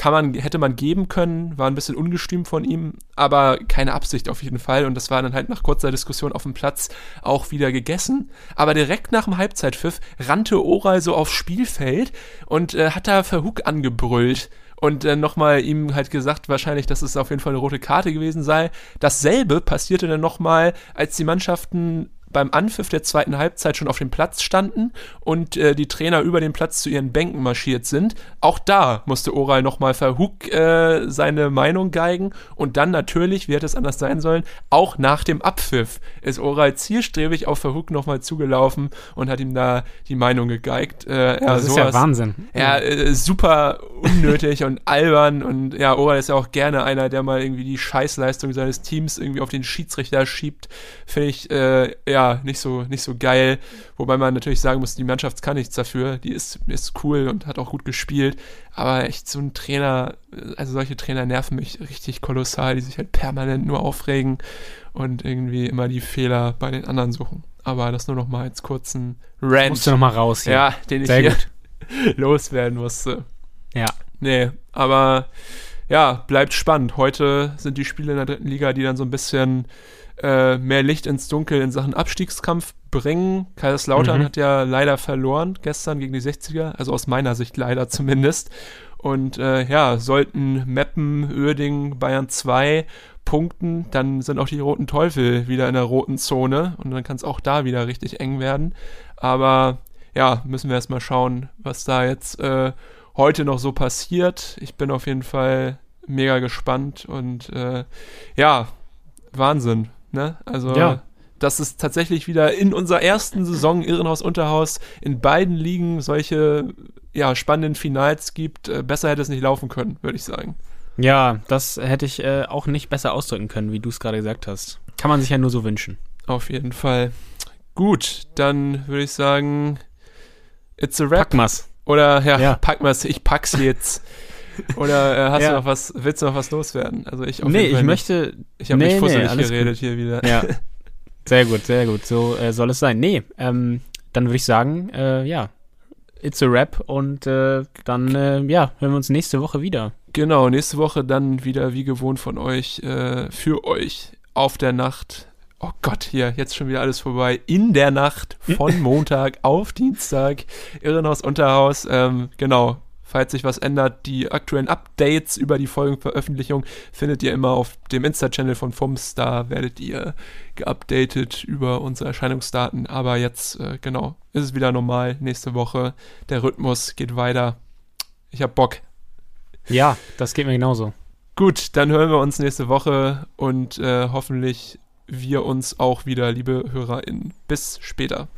[SPEAKER 1] kann man, hätte man geben können, war ein bisschen ungestüm von ihm, aber keine Absicht auf jeden Fall. Und das war dann halt nach kurzer Diskussion auf dem Platz auch wieder gegessen. Aber direkt nach dem Halbzeitpfiff rannte Oral so aufs Spielfeld und äh, hat da Verhoek angebrüllt und äh, nochmal ihm halt gesagt, wahrscheinlich, dass es auf jeden Fall eine rote Karte gewesen sei. Dasselbe passierte dann nochmal, als die Mannschaften beim Anpfiff der zweiten Halbzeit schon auf dem Platz standen und äh, die Trainer über den Platz zu ihren Bänken marschiert sind. Auch da musste Oral nochmal Verhoek äh, seine Meinung geigen und dann natürlich, wie hätte es anders sein sollen, auch nach dem Abpfiff ist Oral zielstrebig auf Verhoek nochmal zugelaufen und hat ihm da die Meinung gegeigt. Äh, ja,
[SPEAKER 2] Das ist ja Wahnsinn.
[SPEAKER 1] ja, äh, super unnötig und albern und ja, Oral ist ja auch gerne einer, der mal irgendwie die Scheißleistung seines Teams irgendwie auf den Schiedsrichter schiebt. Finde ich, äh, ja, nicht so, nicht so geil. Wobei man natürlich sagen muss, die Mannschaft kann nichts dafür. Die ist, ist cool und hat auch gut gespielt. Aber echt so ein Trainer, also solche Trainer nerven mich richtig kolossal, die sich halt permanent nur aufregen und irgendwie immer die Fehler bei den anderen suchen. Aber das nur noch mal als kurzen Rant.
[SPEAKER 2] Musst du nochmal raus hier.
[SPEAKER 1] Ja, den ich
[SPEAKER 2] Sehr
[SPEAKER 1] hier
[SPEAKER 2] gut.
[SPEAKER 1] loswerden musste.
[SPEAKER 2] Ja.
[SPEAKER 1] Nee, aber ja, bleibt spannend. Heute sind die Spiele in der dritten Liga, die dann so ein bisschen äh, mehr Licht ins Dunkel in Sachen Abstiegskampf bringen. Kaiserslautern
[SPEAKER 2] Mhm.
[SPEAKER 1] hat ja leider verloren gestern gegen die 60er, also aus meiner Sicht leider zumindest. Und äh, ja, sollten Meppen, Uerdingen, Bayern 2 punkten, dann sind auch die Roten Teufel wieder in der roten Zone und dann kann es auch da wieder richtig eng werden. Aber ja, müssen wir erstmal schauen, was da jetzt äh, heute noch so passiert. Ich bin auf jeden Fall mega gespannt und äh, ja, Wahnsinn, ne? Also
[SPEAKER 2] Ja.
[SPEAKER 1] dass es tatsächlich wieder in unserer ersten Saison Irrenhaus Unterhaus in beiden Ligen solche ja, spannenden Finals gibt. Äh, besser hätte es nicht laufen können, würde ich sagen.
[SPEAKER 2] Ja, das hätte ich äh, auch nicht besser ausdrücken können, wie du es gerade gesagt hast. Kann man sich ja nur so wünschen.
[SPEAKER 1] Auf jeden Fall. Gut, dann würde ich sagen, it's a wrap.
[SPEAKER 2] Pack mal's.
[SPEAKER 1] Oder ja,
[SPEAKER 2] Ja.
[SPEAKER 1] pack mal's, ich pack's jetzt. Oder äh, hast
[SPEAKER 2] Ja.
[SPEAKER 1] du noch was, willst du noch was loswerden? Also ich auf
[SPEAKER 2] Nee, ich
[SPEAKER 1] nicht.
[SPEAKER 2] möchte.
[SPEAKER 1] Ich habe
[SPEAKER 2] nee,
[SPEAKER 1] nicht
[SPEAKER 2] nee,
[SPEAKER 1] fusselig
[SPEAKER 2] alles
[SPEAKER 1] geredet
[SPEAKER 2] gut.
[SPEAKER 1] hier wieder.
[SPEAKER 2] Ja. Sehr gut, sehr gut. So äh, soll es sein. Nee, ähm, dann würde ich sagen, äh, ja, it's a rap und äh, dann, äh, ja, hören wir uns nächste Woche wieder.
[SPEAKER 1] Genau, nächste Woche dann wieder wie gewohnt von euch, äh, für euch auf der Nacht. Oh Gott, hier, jetzt schon wieder alles vorbei. In der Nacht von Montag auf Dienstag. Irrenhaus, Unterhaus. Ähm, genau, falls sich was ändert, die aktuellen Updates über die Folgenveröffentlichung findet ihr immer auf dem Insta-Channel von FUMS. Da werdet ihr geupdatet über unsere Erscheinungsdaten. Aber jetzt, äh, genau, ist es wieder normal. Nächste Woche. Der Rhythmus geht weiter. Ich hab Bock.
[SPEAKER 2] Ja, das geht mir genauso.
[SPEAKER 1] Gut, dann hören wir uns nächste Woche und äh, hoffentlich wir uns auch wieder, liebe HörerInnen. Bis später.